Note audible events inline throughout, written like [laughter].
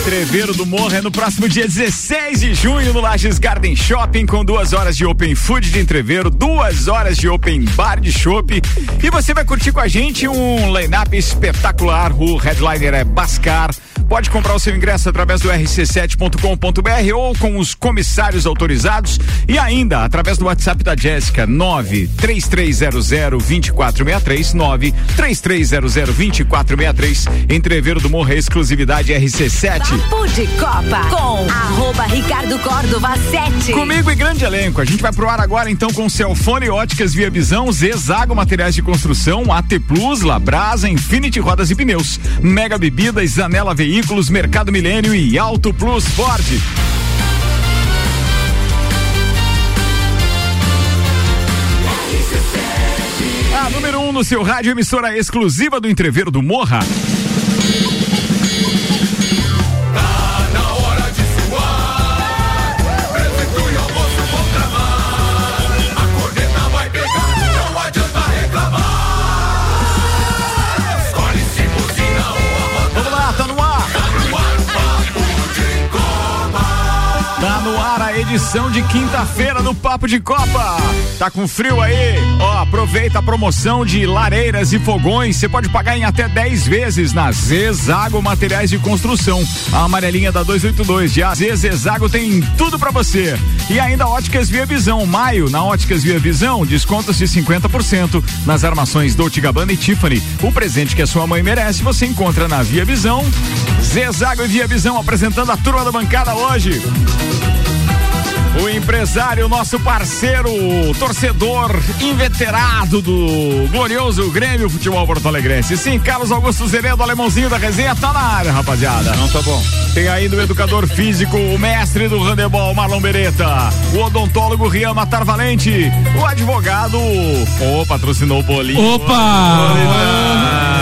Entreveiro do Morro é no próximo dia 16 de junho no Lages Garden Shopping com duas horas de Open Food de Entreveiro, duas horas de Open Bar de Chopp e você vai curtir com a gente um line-up espetacular. O headliner é Bascar. Pode comprar o seu ingresso através do rc7.com.br ou com os comissários autorizados e ainda através do WhatsApp da Jéssica 93300 2463 93300 2463 Entreveiro do Morro é exclusividade RC7. Papo de Copa com arroba Ricardo Córdova 7. Comigo e grande elenco. A gente vai pro ar agora então com Celfone Óticas Via Visão, Zezago Materiais de Construção, AT Plus, Labrasa, Infinity Rodas e Pneus, Mega Bebidas, Zanela Veículos, Mercado Milênio e Auto Plus Ford. A número 1 um no seu rádio, emissora exclusiva do Entreveiro do Morra. Edição de quinta-feira do Papo de Copa. Tá com frio aí? Ó, aproveita a promoção de lareiras e fogões. Você pode pagar em até 10 vezes na Zezago Materiais de Construção. A amarelinha da 282 de AZ Zezago tem tudo pra você. E ainda Óticas Via Visão. Maio, na Óticas Via Visão, descontos de 50% nas armações Dolce Gabbana e Tiffany. O presente que a sua mãe merece você encontra na Via Visão. Zezago e Via Visão apresentando a turma da bancada hoje. O empresário, nosso parceiro, torcedor inveterado do glorioso Grêmio Futebol Porto Alegrense. Sim, Carlos Augusto Zeredo, alemãozinho da resenha, tá na área, rapaziada. Não, tá bom. Tem ainda o educador físico, o mestre do handebol, Marlon Beretta. O odontólogo, Rian Matar Valente. O advogado, ô, patrocinou o bolinho. Opa! Aí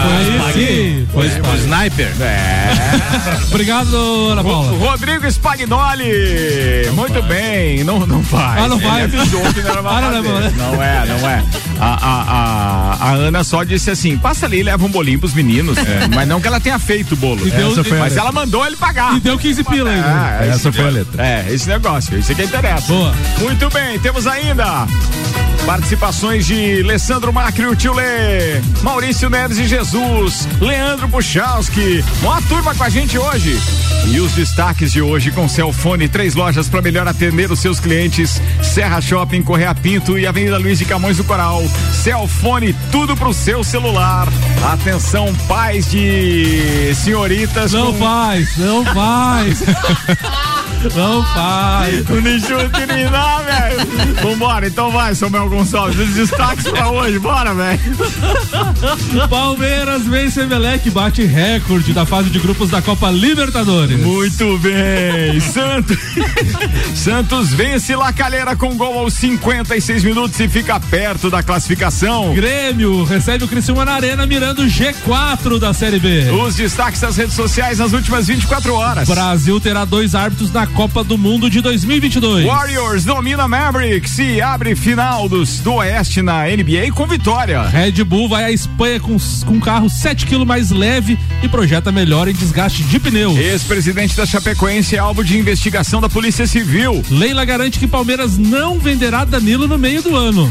Foi o sniper. É. [laughs] Obrigado, Ana Paula. Rodrigo Spagnoli. Muito bem. Não, não faz. Ah, não Ele faz? avisou que não era [laughs] pra Ah, não, não, fazer. não. É, não é. A, a, a, a Ana só disse assim: passa ali e leva um bolinho pros meninos. Mas não que ela tenha feito o bolo. E deu- foi a mas ela mandou ele pagar. E deu 15 pila ainda. Ah, Essa foi a letra. É, esse negócio. Isso que interessa. Boa. Muito bem, temos ainda participações de Alessandro Macri, o tio Lê, Maurício Neves e Jesus, Leandro Puchalski. Uma turma com a gente hoje. E os destaques de hoje com Celfone, três lojas para melhor atender os seus clientes: Serra Shopping, Correia Pinto e Avenida Luiz de Camões do Coral. Celfone, tudo pro seu celular. Atenção, pais de senhoritas. Não com- faz, não faz. [laughs] Não faz. [laughs] O Nichu lá, velho. Vambora, então vai, Samuel Gonçalves. Os destaques pra hoje, bora, velho. Palmeiras vence Emelec, bate recorde da fase de grupos da Copa Libertadores. Muito bem. [laughs] Santos. Santos vence La Calera com gol aos 56 minutos e fica perto da classificação. Grêmio recebe o Criciúma na Arena mirando o G4 da Série B. Os destaques das redes sociais nas últimas 24 horas. Brasil terá dois árbitros na Copa do Mundo de 2022. Warriors domina Mavericks e abre final dos, do Oeste na NBA com vitória. Red Bull vai à Espanha com, com um carro 7 kg mais leve e projeta melhor em desgaste de pneus. Ex-presidente da Chapecoense é alvo de investigação da Polícia Civil. Leila garante que Palmeiras não venderá Danilo no meio do ano.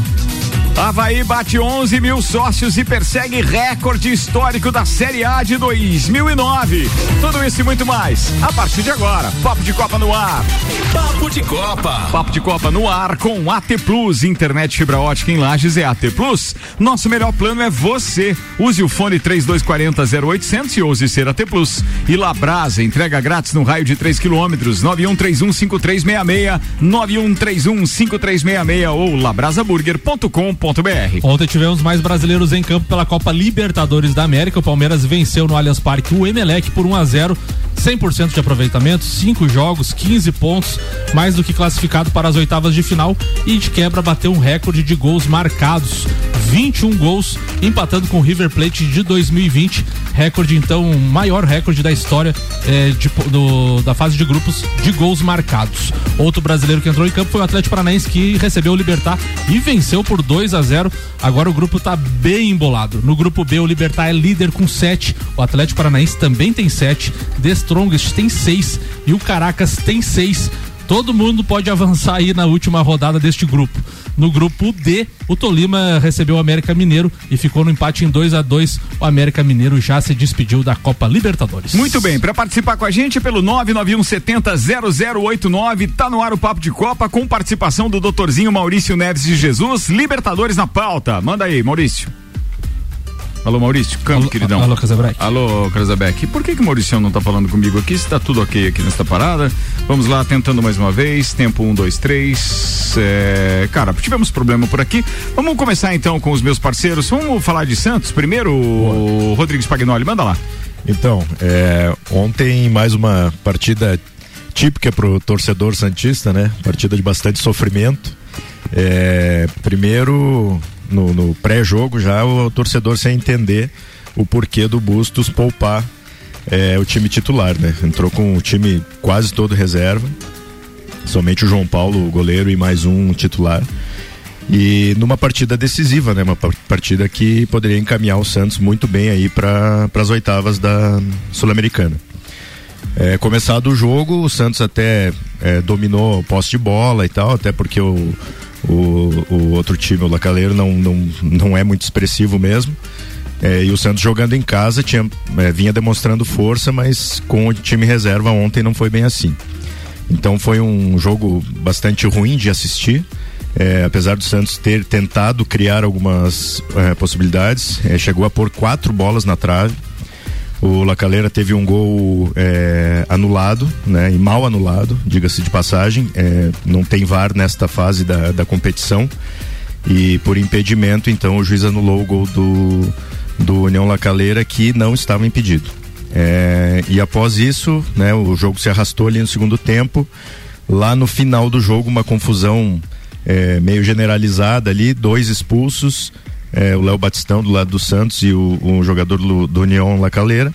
Havaí bate 11 mil sócios e persegue recorde histórico da Série A de 2009. Tudo isso e muito mais. A partir de agora, Papo de Copa no ar. Papo de Copa. Papo de Copa no ar com AT Plus. Internet fibra ótica em Lages é AT Plus. Nosso melhor plano é você. Use o fone 3240 0800 e ouse ser AT Plus. E Labrasa, entrega grátis no raio de 3 quilômetros. 91315366, 91315366 ou labrasaburger.com.br. Ontem tivemos mais brasileiros em campo pela Copa Libertadores da América. O Palmeiras venceu no Allianz Parque o Emelec por 1 a 0 100% de aproveitamento, 5 jogos, 15 pontos, mais do que classificado para as oitavas de final. E de quebra bateu um recorde de gols marcados, 21 gols, empatando com o River Plate de 2020, recorde então maior recorde da história eh, de, do, da fase de grupos de gols marcados. Outro brasileiro que entrou em campo foi o Atlético Paranaense que recebeu o Libertar e venceu por 2 a 0. Agora o grupo está bem embolado. No grupo B o Libertar é líder com 7, o Atlético Paranaense também tem 7, The Strongest tem 6 e o Caracas tem 6. Todo mundo pode avançar aí na última rodada deste grupo. No grupo D, o Tolima recebeu o América Mineiro e ficou no empate em 2 a 2 O América Mineiro já se despediu da Copa Libertadores. Muito bem, para participar com a gente pelo 991700089, tá no ar o Papo de Copa com participação do doutorzinho Maurício Neves de Jesus, Libertadores na pauta. Manda aí, Maurício. Alô, Maurício, campo, alô, queridão. Alô, Casabeck. Alô, Casabeck. Por que que o Maurício não tá falando comigo aqui? Se tá tudo ok aqui nesta parada. Vamos lá, tentando mais uma vez. Tempo um, dois, três. É... Cara, tivemos problema por aqui. Vamos começar então com os meus parceiros. Vamos falar de Santos primeiro, o Rodrigues Pagnoli. Manda lá. Então, é, ontem mais uma partida típica pro torcedor santista, né? Partida de bastante sofrimento. É, primeiro, no, no pré-jogo já, o torcedor sem entender o porquê do Bustos poupar é, o time titular, né? Entrou com o time quase todo reserva. Somente o João Paulo, o goleiro, e mais um titular. E numa partida decisiva, né? Uma partida que poderia encaminhar o Santos muito bem aí para as oitavas da Sul-Americana. É, começado o jogo, o Santos até é, dominou posse de bola e tal, até porque o, o, o outro time, o Lacaleiro, não, não, não é muito expressivo mesmo. É, e o Santos jogando em casa tinha, é, vinha demonstrando força, mas com o time reserva ontem não foi bem assim. Então foi um jogo bastante ruim de assistir. É, apesar do Santos ter tentado criar algumas é, possibilidades, é, chegou a pôr quatro bolas na trave. O Lacaleira teve um gol é, anulado, né? E mal anulado, diga-se de passagem. É, não tem VAR nesta fase da, da competição. E por impedimento, então, o juiz anulou o gol do, do União Lacaleira que não estava impedido. É, e após isso, né, o jogo se arrastou ali no segundo tempo. Lá no final do jogo, uma confusão é, meio generalizada ali, dois expulsos, é, o Léo Batistão do lado do Santos e o, o jogador do, do União Lacaleira.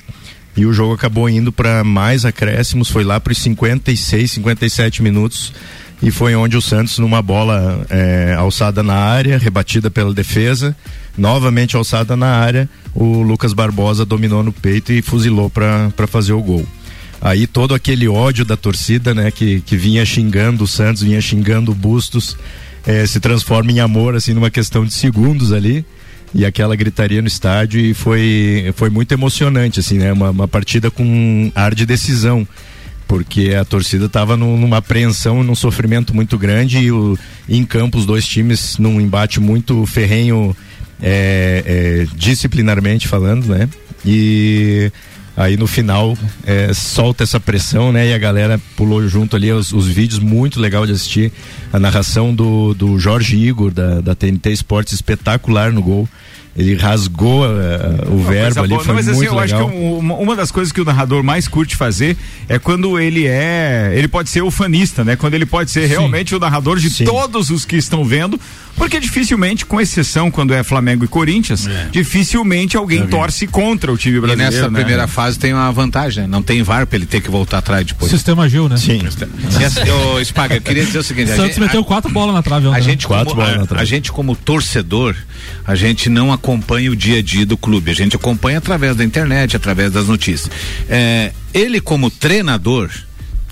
E o jogo acabou indo para mais acréscimos, foi lá para os 56, 57 minutos. E foi onde o Santos, numa bola é, alçada na área, rebatida pela defesa, novamente alçada na área, o Lucas Barbosa dominou no peito e fuzilou para fazer o gol. Aí todo aquele ódio da torcida, né, que, que vinha xingando o Santos, vinha xingando o Bustos, é, se transforma em amor, assim, numa questão de segundos ali. E aquela gritaria no estádio e foi, foi muito emocionante, assim, né? Uma, uma partida com ar de decisão porque a torcida estava numa apreensão, num sofrimento muito grande e o, em campo os dois times num embate muito ferrenho é, é, disciplinarmente falando, né? E aí no final é, solta essa pressão, né? E a galera pulou junto ali os, os, vídeos, muito legal de assistir. A narração do, do Jorge Igor, da, da TNT Esportes, espetacular no gol ele rasgou uh, o uma verbo ali, boa. foi mas, assim, muito assim, eu legal. acho que uma, uma, das coisas que o narrador mais curte fazer é quando ele é, ele pode ser o fanista, né? Quando ele pode ser Sim. realmente o narrador de Sim. todos os que estão vendo, porque dificilmente, com exceção quando é Flamengo e Corinthians, é. dificilmente alguém torce contra o time brasileiro. E nessa né? primeira fase tem uma vantagem, né? não tem VAR para ele ter que voltar atrás depois. Sistema Gil, né? Sim. Ô, Spaga, eu queria dizer o seguinte, Santos gente, meteu a, quatro bolas na trave, a, né? gente quatro como, a, a gente como torcedor, a gente não acompanha o dia a dia do clube, a gente acompanha através da internet, através das notícias. É, ele como treinador,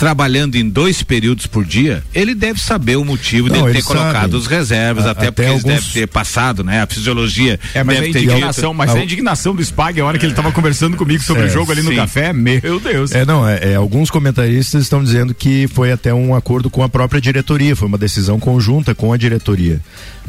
trabalhando em dois períodos por dia, ele deve saber o motivo Não, de ter colocado os reservas, a, até, até, porque alguns... eles devem ter passado, né? A fisiologia é, mas deve ter indignação, Mas a indignação do Spag, a hora que ele estava conversando comigo sobre é, o jogo ali no sim. café, meu Deus. É, não, é, é, alguns comentaristas estão dizendo que foi até um acordo com a própria diretoria, foi uma decisão conjunta com a diretoria.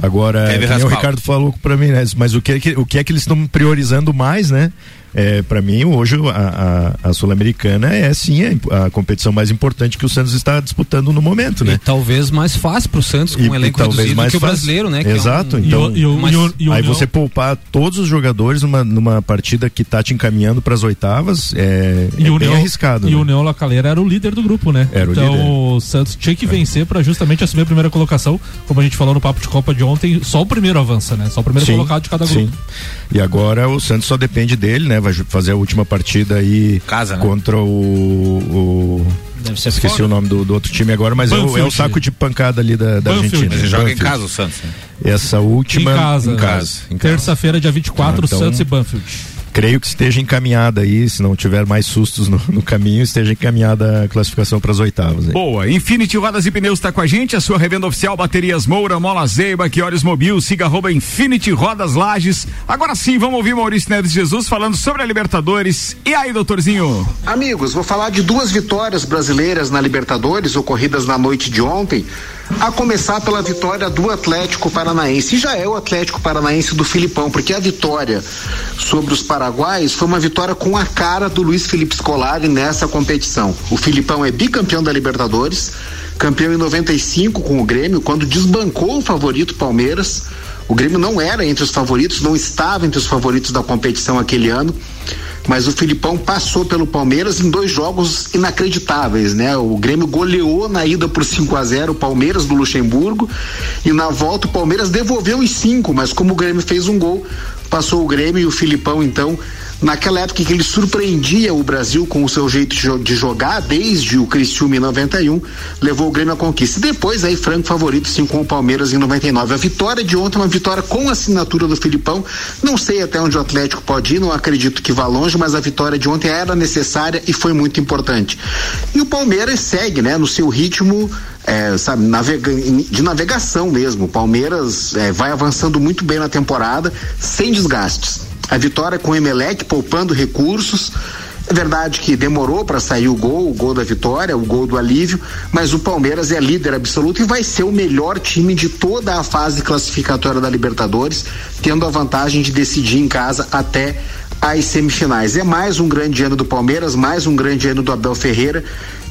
Agora, o Ricardo falou para mim, né? Mas o que, o que é que eles estão priorizando mais, né? É, para mim, hoje a, a, a Sul-Americana é sim a, a, competição mais importante que o Santos está disputando no momento, né? E talvez mais fácil para o Santos com e, um elenco e talvez mais que o brasileiro, né? Exato. É um, então, e o, e o, aí você poupar todos os jogadores numa, numa partida que está te encaminhando para as oitavas é, e é bem arriscado. E né? o Neon Lacaleira era o líder do grupo, né? Era então o, líder. o Santos tinha que vencer para justamente assumir a primeira colocação, como a gente falou no papo de Copa de ontem, só o primeiro avança, né? Só o primeiro sim, colocado de cada grupo. Sim. E agora o Santos só depende dele, né? Vai fazer a última partida aí Casa, né? contra o, o Esqueci fora. o nome do, do, outro time agora, mas é o, é o, saco de pancada ali da, da Argentina. Mas ele joga Banfield. em casa o Santos. Né? Essa última. Em casa. Em casa. Terça-feira, dia 24, ah, então, Santos e Banfield creio que esteja encaminhada aí, se não tiver mais sustos no, no caminho, esteja encaminhada a classificação para as oitavas. Aí. Boa, Infinity Rodas e Pneus está com a gente, a sua revenda oficial Baterias Moura, Mola Zeiba, Quiores Mobil, siga arroba Infinity Rodas Lages. Agora sim, vamos ouvir Maurício Neves Jesus falando sobre a Libertadores. E aí, doutorzinho? Amigos, vou falar de duas vitórias brasileiras na Libertadores, ocorridas na noite de ontem. A começar pela vitória do Atlético Paranaense. E já é o Atlético Paranaense do Filipão, porque a vitória sobre os paraguaios foi uma vitória com a cara do Luiz Felipe Scolari nessa competição. O Filipão é bicampeão da Libertadores, campeão em 95 com o Grêmio, quando desbancou o favorito Palmeiras. O Grêmio não era entre os favoritos, não estava entre os favoritos da competição aquele ano mas o Filipão passou pelo Palmeiras em dois jogos inacreditáveis, né? O Grêmio goleou na ida por 5 a 0 o Palmeiras do Luxemburgo e na volta o Palmeiras devolveu os cinco, mas como o Grêmio fez um gol, passou o Grêmio e o Filipão então naquela época que ele surpreendia o Brasil com o seu jeito de jogar, desde o Criciúma em 91, levou o Grêmio à conquista. Depois aí franco favorito sim com o Palmeiras em 99. A vitória de ontem é uma vitória com assinatura do Filipão. Não sei até onde o Atlético pode ir, não acredito que vá longe, mas a vitória de ontem era necessária e foi muito importante. E o Palmeiras segue, né, no seu ritmo é, sabe, navega, de navegação mesmo. O Palmeiras é, vai avançando muito bem na temporada, sem desgastes. A vitória com o Emelec, poupando recursos. É verdade que demorou para sair o gol, o gol da vitória, o gol do alívio, mas o Palmeiras é líder absoluto e vai ser o melhor time de toda a fase classificatória da Libertadores, tendo a vantagem de decidir em casa até as semifinais. É mais um grande ano do Palmeiras, mais um grande ano do Abel Ferreira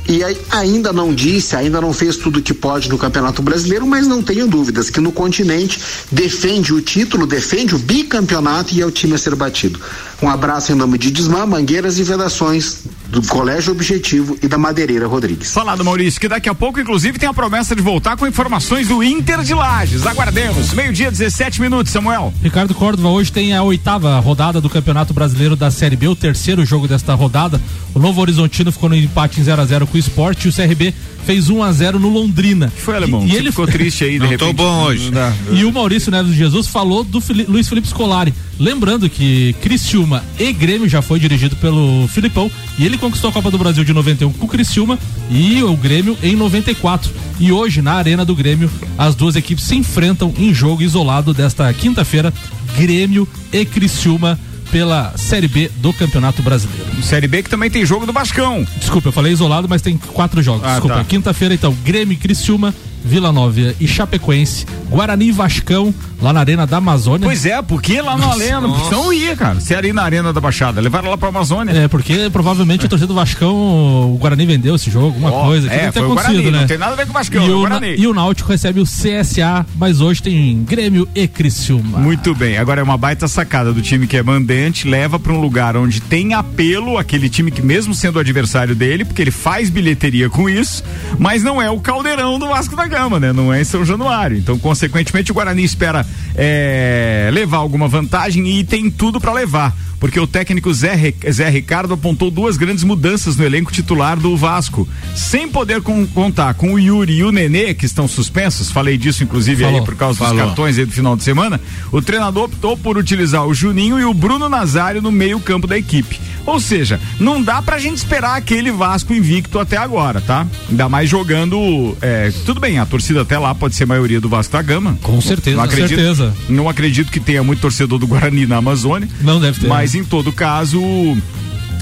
e ainda não disse, ainda não fez tudo o que pode no Campeonato Brasileiro, mas não tenho dúvidas que no continente defende o título, defende o bicampeonato e é o time a ser batido. Um abraço em nome de Desmã, Mangueiras e Vedações do Colégio Objetivo e da Madeireira Rodrigues. Falado, Maurício, que daqui a pouco, inclusive, tem a promessa de voltar com informações do Inter de Lages. Aguardemos. Meio-dia, 17 minutos, Samuel. Ricardo Córdova, hoje tem a oitava rodada do Campeonato Brasileiro da Série B, o terceiro jogo desta rodada. O Novo Horizontino ficou no empate em 0 a 0 com o Sport e o CRB fez 1 a 0 no Londrina. Que foi, alemão? E, e ele ficou triste aí, de não repente. Tô bom hoje. [laughs] E o Maurício Neves Jesus falou do Fili Luiz Felipe Scolari. Lembrando que Criciúma e Grêmio já foi dirigido pelo Filipão e ele conquistou a Copa do Brasil de 91 com o Criciúma e o Grêmio em 94. E hoje, na Arena do Grêmio, as duas equipes se enfrentam em jogo isolado desta quinta-feira. Grêmio e Criciúma pela Série B do Campeonato Brasileiro. Série B que também tem jogo do Bascão. Desculpa, eu falei isolado, mas tem quatro jogos. Ah, Desculpa, tá. quinta-feira então, Grêmio, Criciúma, Vila Nova e Chapecoense, Guarani e Vascão, lá na Arena da Amazônia. Pois é, porque lá na Arena, não ia, cara. Se era ir na Arena da Baixada, levaram lá pra Amazônia. É, porque provavelmente é. a torcida do Vascão, o Guarani vendeu esse jogo, alguma oh, coisa. É, foi o Guarani, né? não tem nada a ver com o Vascão, e é o, Guarani. E o Náutico recebe o CSA, mas hoje tem Grêmio e Criciúma. Muito bem, agora é uma baita sacada do time que é mandante, leva pra um lugar onde tem apelo, aquele time que mesmo sendo adversário dele, porque ele faz bilheteria com isso, mas não é o caldeirão do Vasco da Gama, né? Não é em São Januário. Então, consequentemente, o Guarani espera é, levar alguma vantagem e tem tudo para levar porque o técnico Zé, Zé Ricardo apontou duas grandes mudanças no elenco titular do Vasco. Sem poder com, contar com o Yuri e o Nenê, que estão suspensos, falei disso inclusive Falou. aí por causa Falou. dos cartões aí do final de semana, o treinador optou por utilizar o Juninho e o Bruno Nazário no meio campo da equipe. Ou seja, não dá pra gente esperar aquele Vasco invicto até agora, tá? Ainda mais jogando. É, tudo bem, a torcida até lá pode ser a maioria do Vasco da Gama. Com certeza, não acredito, certeza. Não acredito que tenha muito torcedor do Guarani na Amazônia. Não deve ter. Mas em todo caso,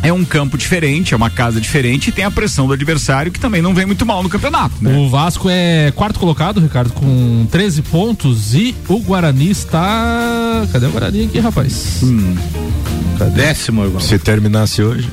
é um campo diferente, é uma casa diferente e tem a pressão do adversário que também não vem muito mal no campeonato. Né? O Vasco é quarto colocado, Ricardo, com 13 pontos e o Guarani está. Cadê o Guarani aqui, rapaz? Hum. Décimo, irmão. Se terminasse hoje.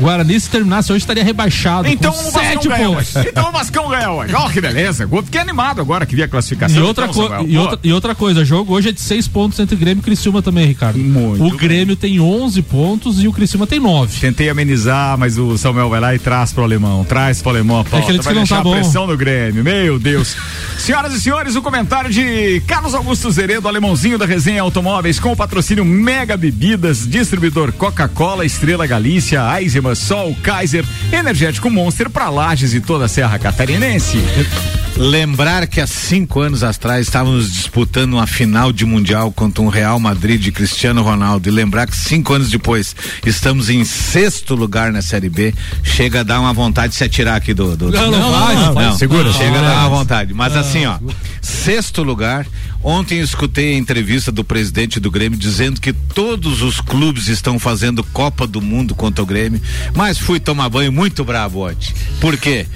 Guarani, se terminasse hoje, estaria rebaixado. Então o Vascão ganhou hoje. [laughs] Então o Vascão ganhou hoje. Ó, oh, que beleza. Fiquei animado agora que vi a classificação. E outra, então, e, outra, e outra coisa, jogo hoje é de seis pontos entre Grêmio e Criciúma também, Ricardo. Muito o Grêmio tem 11 pontos e o Criciúma tem 9. Tentei amenizar, mas o Samuel vai lá e traz pro alemão. Traz pro alemão a pauta. É que ele vai que não tá bom. pressão no Grêmio. Meu Deus. [laughs] Senhoras e senhores, o comentário de Carlos Augusto Zeredo, alemãozinho da resenha Automóveis, com o patrocínio Mega Bebidas, distribuidor Coca-Cola, Estrela Galícia, Eisenman, Sol, Kaiser, Energético Monster para Lages e toda a Serra Catarinense. Lembrar que há cinco anos atrás estávamos disputando uma final de Mundial contra um Real Madrid de Cristiano Ronaldo. E lembrar que cinco anos depois estamos em sexto lugar na Série B. Chega a dar uma vontade de se atirar aqui do. do não, não, vai, não, não, segura. Chega a dar uma vontade. Mas assim, ó, sexto lugar. Ontem escutei a entrevista do presidente do Grêmio dizendo que todos os clubes estão fazendo Copa do Mundo contra o Grêmio. Mas fui tomar banho muito bravo ontem. Por quê?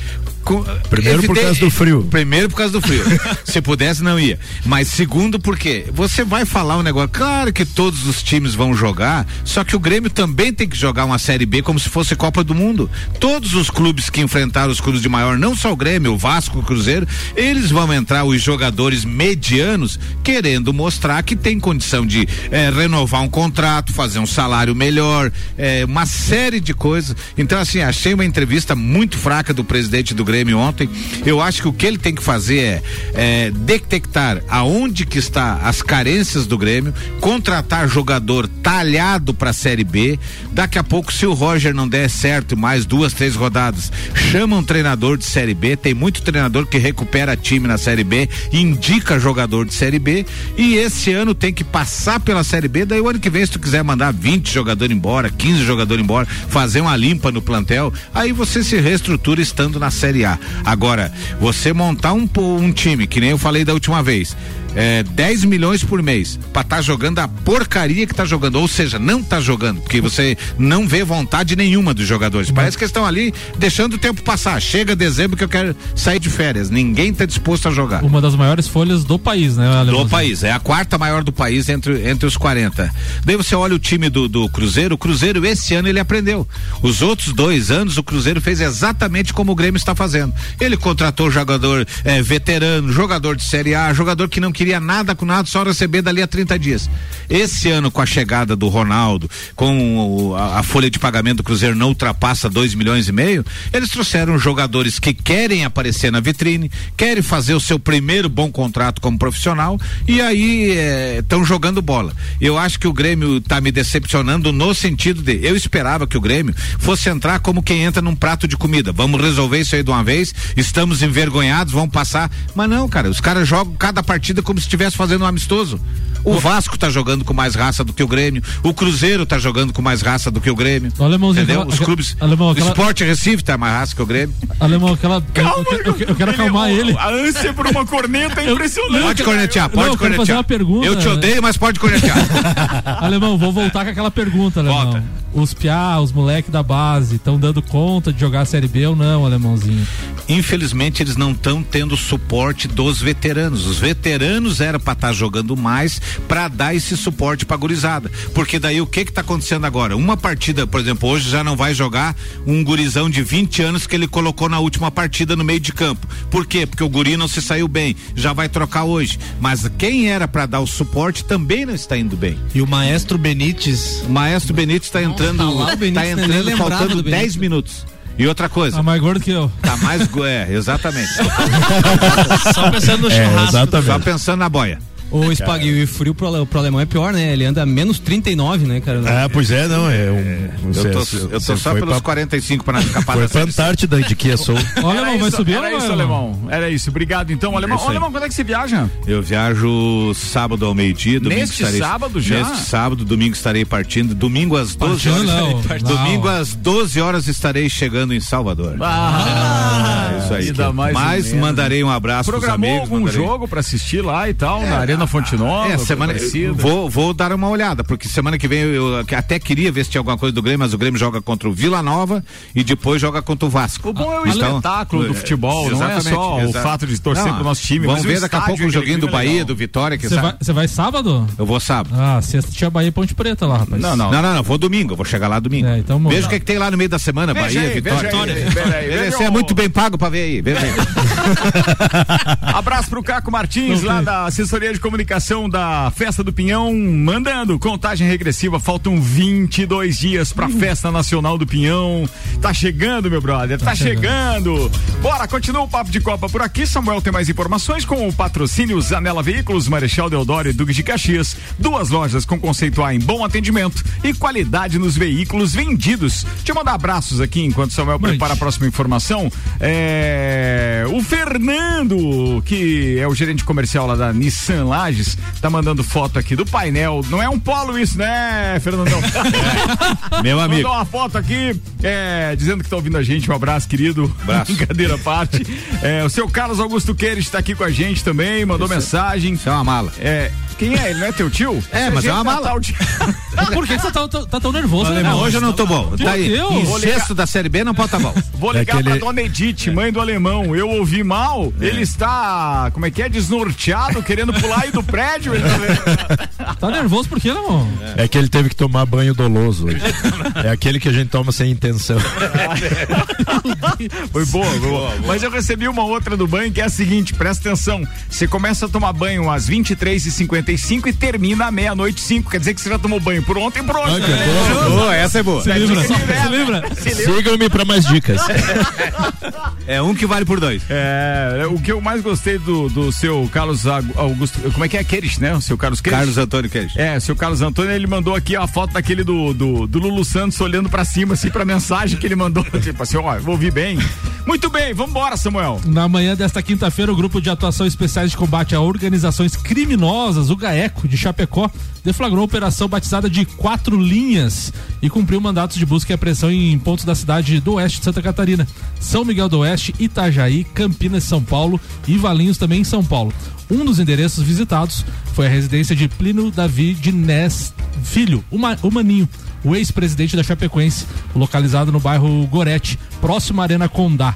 Primeiro por causa do frio. Primeiro por causa do frio. [laughs] Se pudesse, não ia. Mas segundo, porque você vai falar um negócio. Claro que todos os times vão jogar, só que o Grêmio também tem que jogar uma Série B como se fosse Copa do Mundo. Todos os clubes que enfrentaram os clubes de maior, não só o Grêmio, o Vasco, o Cruzeiro, eles vão entrar, os jogadores medianos, querendo mostrar que tem condição de é, renovar um contrato, fazer um salário melhor, é, uma série de coisas. Então, assim, achei uma entrevista muito fraca do presidente do Grêmio Grêmio ontem. Eu acho que o que ele tem que fazer é, é detectar aonde que está as carências do Grêmio, contratar jogador talhado para a Série B. Daqui a pouco, se o Roger não der certo mais duas, três rodadas, chama um treinador de Série B. Tem muito treinador que recupera time na Série B, indica jogador de Série B. E esse ano tem que passar pela Série B. Daí o ano que vem, se tu quiser mandar 20 jogadores embora, 15 jogadores embora, fazer uma limpa no plantel, aí você se reestrutura estando na Série A. Agora, você montar um, um time, que nem eu falei da última vez, é, 10 milhões por mês para estar tá jogando a porcaria que tá jogando, ou seja, não tá jogando, porque você não vê vontade nenhuma dos jogadores. Parece que estão ali deixando o tempo passar. Chega dezembro que eu quero sair de férias. Ninguém tá disposto a jogar. Uma das maiores folhas do país, né? Do país, é a quarta maior do país entre, entre os 40. Daí você olha o time do, do Cruzeiro, o Cruzeiro esse ano ele aprendeu. Os outros dois anos o Cruzeiro fez exatamente como o Grêmio está fazendo. Ele contratou jogador é, veterano, jogador de Série A, jogador que não queria queria nada com nada, só receber dali a 30 dias. Esse ano, com a chegada do Ronaldo, com o, a, a, folha de pagamento do Cruzeiro não ultrapassa 2 milhões e meio, eles trouxeram jogadores que querem aparecer na vitrine, querem fazer o seu primeiro bom contrato como profissional e aí estão é, jogando bola. Eu acho que o Grêmio está me decepcionando no sentido de eu esperava que o Grêmio fosse entrar como quem entra num prato de comida. Vamos resolver isso aí de uma vez, estamos envergonhados, vamos passar. Mas não, cara, os caras jogam cada partida como como se estivesse fazendo um amistoso. O Vasco tá jogando com mais raça do que o Grêmio. O Cruzeiro tá jogando com mais raça do que o Grêmio. O alemãozinho, entendeu? Aquela, Os clubes. Alemão, aquela... O Esporte Recife tá mais raça que o Grêmio. Alemão, aquela. Calma, eu, eu, eu quero acalmar ele. A ânsia por uma corneta é impressionante. Pode cornetear, pode não, cornetear. Fazer uma pergunta, eu te odeio, mas pode cornetear. [laughs] alemão, vou voltar com aquela pergunta, Alemão. Volta. Os piá, os moleques da base, estão dando conta de jogar a Série B ou não, Alemãozinho? Infelizmente, eles não estão tendo suporte dos veteranos. Os veteranos era para estar tá jogando mais para dar esse suporte para gurizada. Porque daí o que que tá acontecendo agora? Uma partida, por exemplo, hoje já não vai jogar um gurizão de 20 anos que ele colocou na última partida no meio de campo. Por quê? Porque o guri não se saiu bem, já vai trocar hoje. Mas quem era para dar o suporte também não está indo bem. E o maestro Benítez, o maestro Benítez está entrando, tá, lá, Benítez, tá entrando faltando 10 minutos. E outra coisa. Tá mais gordo que eu. Tá mais. É, exatamente. [laughs] Só pensando no é, churrasco. É, Só pensando na boia. O Spag, e o frio pro, pro alemão é pior, né? Ele anda menos 39, né, cara? Ah, pois é, não. É um, eu tô, eu tô só pelos pra... 45 para não escapar Foi pra Antártida de Kia Soul. [laughs] O alemão vai subir Era isso, alemão. Era isso. Obrigado, então, alemão. Ô, alemão, quando é que você viaja? Eu viajo sábado ao meio-dia. Neste estarei, sábado já? Neste sábado, domingo estarei partindo. Domingo às 12 horas. [laughs] Não, domingo às 12 horas estarei chegando em Salvador. Ah, isso aí. Mais Mas mandarei um abraço pros Programou amigos. algum mandarei- jogo pra assistir lá e tal, na Arena Fonte Nova? É, semana vou, vou dar uma olhada, porque semana que vem eu, até queria ver se tinha alguma coisa do Grêmio, mas o Grêmio joga contra o Vila Nova e depois joga contra o Vasco. O bom é o Então, espetáculo do é, futebol, não é exatamente, só o exato. fato de torcer Não, pro nosso time. Vamos mas ver o daqui a pouco o joguinho do clima Bahia, legal. do Vitória, que Você vai, vai sábado? Eu vou sábado. Ah, sexta tinha Bahia e Ponte Preta lá, rapaz. Não, não. Não, não, não, vou domingo, eu vou chegar lá domingo. É, então, Veja o que, é que tem lá no meio da semana, Veja Bahia, aí, Vitória. veja Você é o- muito bem pago pra ver aí, veja aí. [laughs] Abraço pro Caco Martins, lá da assessoria de comunicação da Festa do Pinhão, mandando contagem regressiva. Faltam 22 dias pra Festa Nacional do Pinhão. Tá chegando, meu brother, tá, chegando. Bora, continua o papo de Copa por aqui. Samuel tem mais informações com o patrocínio Zanela Veículos, Marechal Deodoro e Duque de Caxias. Duas lojas com conceito A em bom atendimento e qualidade nos veículos vendidos. Deixa eu mandar abraços aqui enquanto Samuel Mande. prepara a próxima informação. É, o Fernando, que é o gerente comercial lá da Nissan Lages, tá mandando foto aqui do painel. Não é um polo isso, né, Fernandão? [laughs] Meu amigo. Mandou uma foto aqui, é, dizendo que tá ouvindo a gente. Um abraço, querido. Abraço. [laughs] Brincadeira à parte. [laughs] É, o seu Carlos Augusto Queires está aqui com a gente também, mandou mensagem. Isso é uma mala. É, quem é? Ele não é teu tio? É, mas é uma mala. o tio- [laughs] Por que você tá, tá- tá tão nervoso, né, Não, irmão? hoje eu não tô bom. Tá aí. Em ligar. sexto da Série B não pode tá bom. [laughs] Vou É ligar pra aquele- dona Edith, mãe do alemão. Eu ouvi mal. É. Ele está, como é que é? Desnorteado, querendo pular aí do prédio. Ele tá- [laughs] Tá nervoso por quê, né, irmão? É que ele teve que tomar banho doloso hoje. É aquele que a gente toma sem intenção. Foi boa, foi boa. Mas eu recebi uma outra do banho que é a seguinte: presta atenção. Você começa a tomar banho às 23h55 e termina à meia-noite 5. Quer dizer que você já tomou banho por ontem e por hoje. né? Boa, essa é boa. Você lembra? Você lembra? Sigam-me para mais dicas. [laughs] É um que vale por dois. É, o que eu mais gostei do, do seu Carlos Augusto. Como é que é Queires, né? O seu Carlos Queires. Carlos Antônio Queijo. É, o seu Carlos Antônio, ele mandou aqui a foto daquele do, do, do Lulu Santos olhando pra cima, assim, pra mensagem que ele mandou. [laughs] Tipo assim, ó, vou ouvir bem. Muito bem, vambora, Samuel. Na manhã desta quinta-feira, o Grupo de Atuação Especiais de Combate a Organizações Criminosas, o GAECO, de Chapecó, deflagrou uma operação batizada de Quatro Linhas e cumpriu mandatos de busca e apreensão em pontos da cidade do oeste de Santa Catarina, São Miguel do Oeste, Itajaí, Campinas, São Paulo e Valinhos também em São Paulo. Um dos endereços visitados foi a residência de Plínio Davi de Ness Filho, o Maninho, o ex-presidente da Chapecoense, localizado no bairro Gorete, próximo à Arena Condá.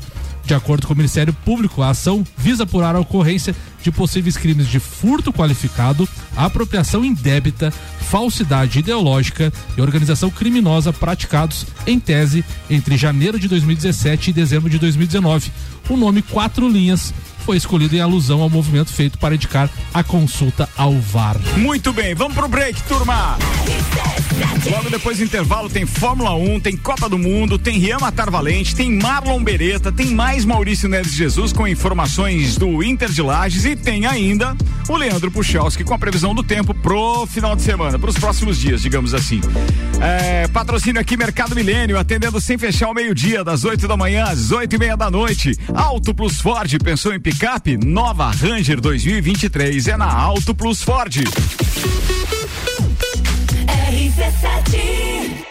De acordo com o Ministério Público, a ação visa apurar a ocorrência de possíveis crimes de furto qualificado, apropriação indébita, falsidade ideológica e organização criminosa praticados, em tese, entre janeiro de 2017 e dezembro de 2019. O nome Quatro Linhas foi escolhido em alusão ao movimento feito para indicar a consulta ao VAR. Muito bem, vamos pro break, turma. Logo depois do intervalo tem Fórmula 1, tem Copa do Mundo, tem Rian Matar Valente, tem Marlon Beretta, tem mais Maurício Neves Jesus com informações do Inter de Lages e tem ainda o Leandro Puchalski com a previsão do tempo pro final de semana, pros próximos dias, digamos assim. É, patrocínio aqui Mercado Milênio, atendendo sem fechar ao meio-dia, das 8 da manhã às 8 e meia da noite. Auto Plus Ford, pensou em picape? Nova Ranger 2023 é na Auto Plus Ford. RC7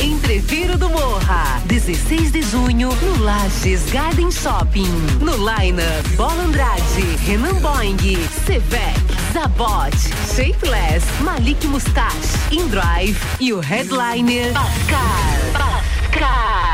Entreviro do Morra, 16 de junho, no Lages Garden Shopping. No Line-up, Bola Andrade, Renan Boing, Sevec, Zabot, Shapeless, Malik Mustache, InDrive e o headliner Pascal. Pascal.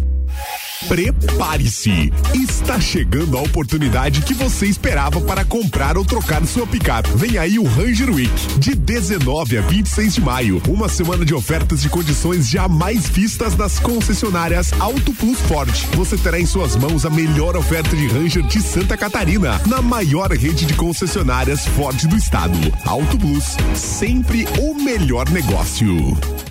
Prepare-se! Está chegando a oportunidade que você esperava para comprar ou trocar sua picape. Vem aí o Ranger Week, de 19 a 26 de maio. Uma semana de ofertas de condições jamais vistas das concessionárias Auto Plus Ford. Você terá em suas mãos a melhor oferta de Ranger de Santa Catarina, na maior rede de concessionárias Ford do estado. Auto Plus, sempre o melhor negócio.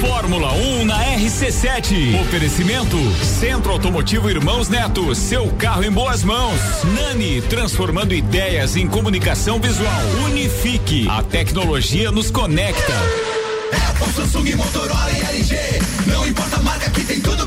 Fórmula 1 um na RC7. Oferecimento Centro Automotivo Irmãos Neto, seu carro em boas mãos. Nani, transformando ideias em comunicação visual. Unifique, a tecnologia nos conecta. Apple, Samsung, Motorola e LG. Não importa a marca que tem tudo.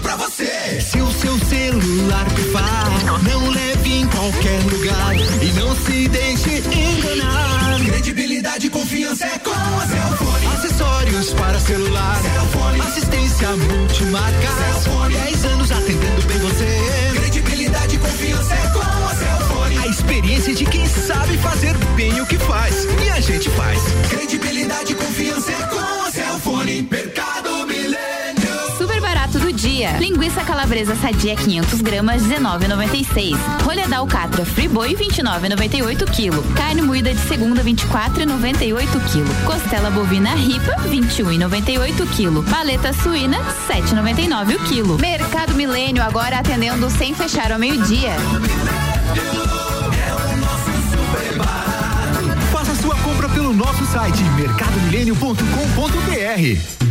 Se o seu celular pifar, não leve em qualquer lugar e não se deixe enganar. Credibilidade e confiança é com a Cellfone. Acessórios para celular, Cellfone. assistência multimarca. Cellfone. 10 anos atendendo bem você. Credibilidade e confiança é com a Cellfone. A experiência de quem sabe fazer bem o que faz. E a gente faz. Credibilidade e confiança dia. Linguiça calabresa sadia 500 gramas 19,96. Rolha da alcatra friboi 29,98 kg. Carne moída de segunda 24,98 kg. Costela bovina ripa 21,98 kg. Paleta suína 7,99 o quilo. Mercado Milênio agora atendendo sem fechar ao meio-dia. Faça sua compra pelo nosso site mercadomilênio.com.br.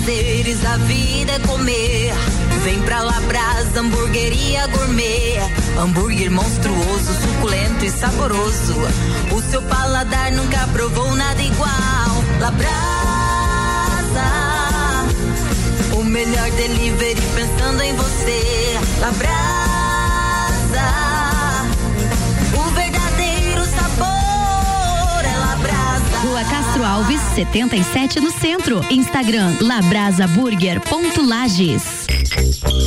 Prazeres da vida é comer. Vem pra Labrasa, hamburgueria gourmet. Hambúrguer monstruoso, suculento e saboroso. O seu paladar nunca provou nada igual. Labrasa, o melhor delivery pensando em você. Labrasa, Rua Castro Alves, 77 no centro. Instagram labrasaburger.lages.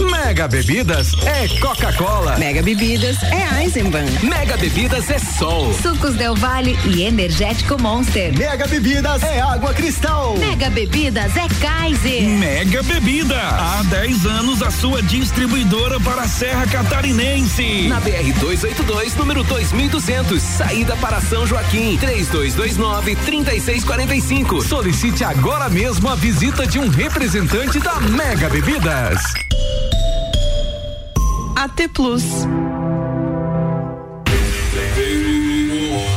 Mega Bebidas é Coca-Cola. Mega Bebidas é Eisenbahn. Mega Bebidas é Sol. Sucos Del Vale e Energético Monster. Mega Bebidas é Água Cristal. Mega Bebidas é Kaiser. Mega Bebida. Há 10 anos a sua distribuidora para a Serra Catarinense. Na BR 282, número 2200, saída para São Joaquim, 3229 3645. Solicite agora mesmo a visita de um representante da Mega Bebidas. AT Plus.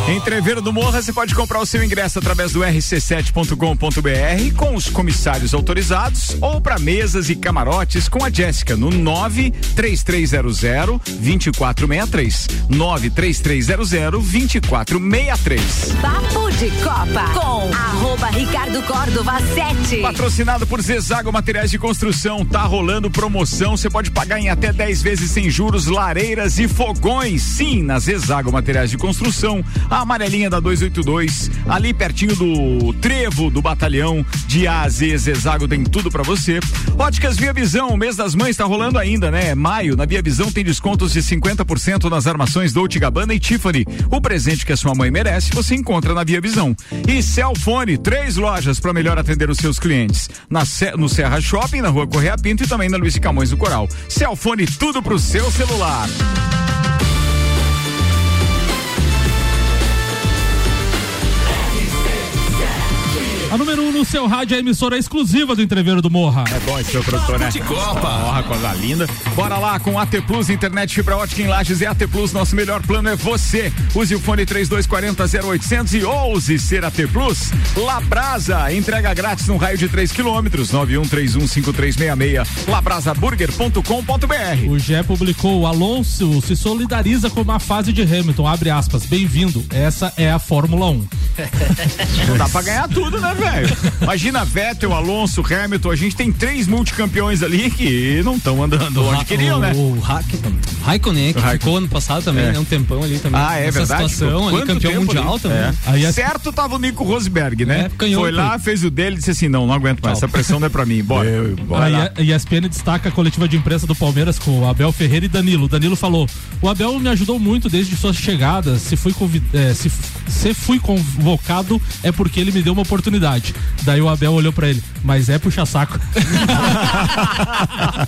Em Treveiro do Morra, você pode comprar o seu ingresso através do rc7.com.br com os comissários autorizados ou para mesas e camarotes com a Jéssica no 93300 2463. 93300 2463. Papo de Copa com arroba Ricardo Córdova 7. Patrocinado por Zezago Materiais de Construção, tá rolando promoção. Você pode pagar em até 10 vezes sem juros, lareiras e fogões. Sim, na Zezago Materiais de Construção, a amarelinha da 282, ali pertinho do trevo do batalhão de A a Z, Zezago tem tudo para você. Óticas Via Visão, o mês das mães tá rolando ainda, né? Maio, na Via Visão tem descontos de 50% nas armações Dolce Gabbana e Tiffany. O presente que a sua mãe merece, você encontra na Via Visão. E Celfone, três lojas para melhor atender os seus clientes. Na, no Serra Shopping, na Rua Correia Pinto e também na Luiz Camões do Coral. Celfone, tudo pro seu celular. A número 1 um no seu rádio é a emissora exclusiva do Entreveiro do Morra. É bom esse seu produtor, né? De Copa. Porra, coisa linda. Bora lá com AT Plus, internet fibra ótica em Lages e AT Plus. Nosso melhor plano é você. Use o fone 3240 0800 e ouse ser AT Plus. Labrasa, entrega grátis no raio de 3 quilômetros. 91315366. Labrasaburger.com.br. O GE publicou: o Alonso se solidariza com uma fase de Hamilton. Abre aspas. Bem-vindo. Essa é a Fórmula 1. Não dá pra ganhar tudo, né, velho? Imagina Vettel, Alonso, Hamilton. A gente tem três multicampeões ali que não estão andando onde queriam, né? O Raikkonen, Raikkonen que ficou ano passado também, É. né? Um tempão ali também. Ah, é Nessa verdade. situação ali, campeão mundial ali? também. É. Aí Certo tava o Nico Rosberg, né? É. Foi lá, fez o dele e disse assim: não, não aguento mais, essa pressão não é pra mim, bora. Vai lá. A ESPN destaca a coletiva de imprensa do Palmeiras com o Abel Ferreira e Danilo. Danilo falou: O Abel me ajudou muito desde sua chegada. Se fui, convi- eh, se, se fui convocado é porque ele me deu uma oportunidade. Daí o Abel olhou pra ele: Mas é puxa-saco. [laughs]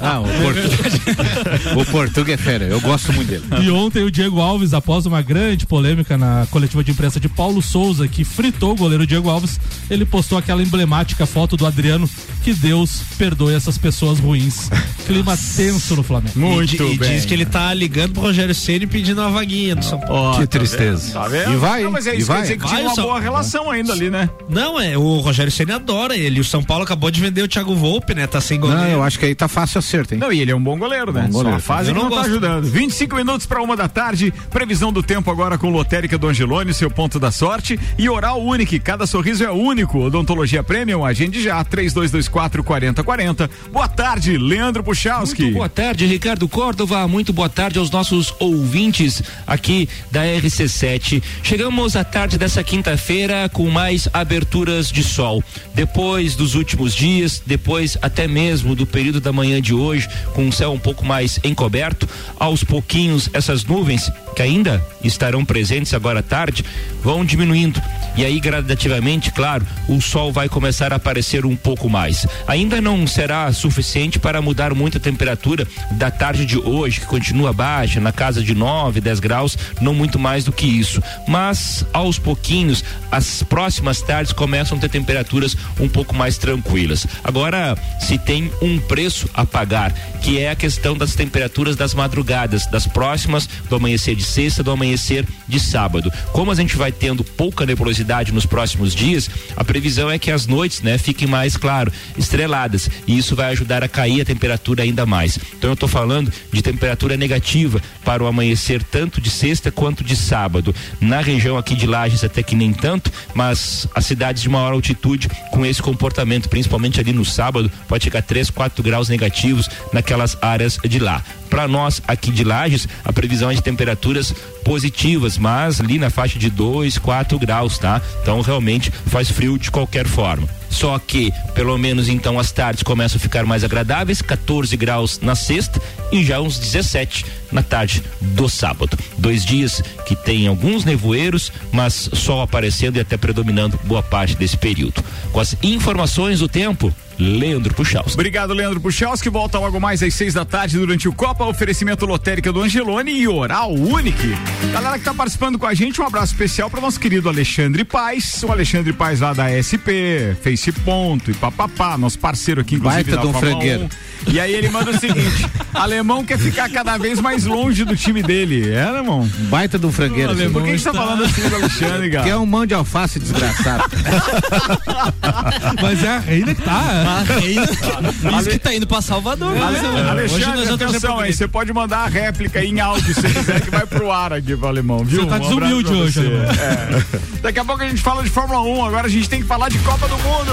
Ah, o Portuga. [laughs] o Portuga é fera, eu gosto muito dele. E ontem o Diego Alves, após uma grande polêmica na coletiva de imprensa de Paulo Souza, que fritou o goleiro Diego Alves, ele postou aquela emblemática foto do Adriano. Que Deus perdoe essas pessoas ruins. Clima tenso no Flamengo. Muito e, e bem. diz que ele tá ligando pro Rogério Ceni pedindo uma vaguinha do São Paulo. Que tristeza. Tá vendo? E vai, Não, mas é e isso vai. quer dizer que Vai, tinha uma só- boa relação ainda ali, né? Não, é, o Rogério Ceni adora ele. O São Paulo acabou de vender o Thiago Volpe, né? Tá sem goleiro. Não, eu acho que aí tá fácil acerto, hein? Não, e ele é um bom goleiro, né? Bom Só goleiro. a fase Eu não não tá ajudando. 25 minutos para uma da tarde. Previsão do tempo agora com Lotérica do Angelone, seu ponto da sorte. E Oral Unique, cada sorriso é único. Odontologia Premium, agende já, 3224 4040. Boa tarde, Leandro Puchalski. Muito boa tarde, Ricardo Córdova. Muito boa tarde aos nossos ouvintes aqui da RC7. Chegamos à tarde dessa quinta-feira com mais aberturas de sol. Depois dos últimos dias, depois até mesmo do período da manhã de hoje, com o céu um pouco mais encoberto, aos pouquinhos essas nuvens que ainda estarão presentes agora à tarde vão diminuindo. E aí, gradativamente, claro, o sol vai começar a aparecer um pouco mais. Ainda não será suficiente para mudar muito a temperatura da tarde de hoje, que continua baixa, na casa de 9, 10 graus, não muito mais do que isso. Mas, aos pouquinhos, as próximas tardes começam a ter temperaturas um pouco mais tranquilas. Agora, se tem um preço a pagar, que é a questão das temperaturas das madrugadas, das próximas, do amanhecer de sexta, do amanhecer de sábado. Como a gente vai tendo pouca nebulosidade nos próximos dias, a previsão é que as noites, né, fiquem mais, claro, estreladas. E isso vai ajudar a cair a temperatura ainda mais. Então eu estou falando de temperatura negativa para o amanhecer tanto de sexta quanto de sábado. Na região aqui de Lages até que nem tanto, mas as cidades de maior altitude com esse comportamento, principalmente ali no sábado, pode chegar a 3, 4 graus negativos naquelas áreas de lá. Para nós aqui de Lages, a previsão é de temperaturas positivas, mas ali na faixa de 2, 4 graus, tá? Então realmente faz frio de qualquer forma. Só que, pelo menos então, as tardes começam a ficar mais agradáveis, 14 graus na sexta e já uns 17 na tarde do sábado. Dois dias que tem alguns nevoeiros, mas sol aparecendo e até predominando boa parte desse período. Com as informações do tempo, Leandro Puchalski. Obrigado, Leandro Puchalski. Volta logo mais às seis da tarde durante o Copa. Oferecimento lotérica do Angelone e Oral Unique. Galera que tá participando com a gente, um abraço especial para nosso querido Alexandre Paz. O Alexandre Paz lá da SP, Face Ponto e papapá, nosso parceiro aqui, inclusive. Baita da Fórmula frangueiro. 1. E aí ele manda o seguinte: [laughs] alemão quer ficar cada vez mais longe do time dele. É, alemão? Baita de um frangueiro. Alemão, Por que que você tá falando assim do Alexandre, cara? [laughs] Que é um mão de alface desgraçado. [laughs] Mas é a reina que tá. A reina. Isso que tá indo pra Salvador. né? Ale- nós Alexandre, atenção aí, você pode mandar a réplica aí em áudio se quiser que vai pro ar aqui pro alemão, viu? Você tá Um desumilde hoje, alemão. É. Daqui a pouco a gente fala de Fórmula 1, agora a gente tem que falar de Copa do Mundo.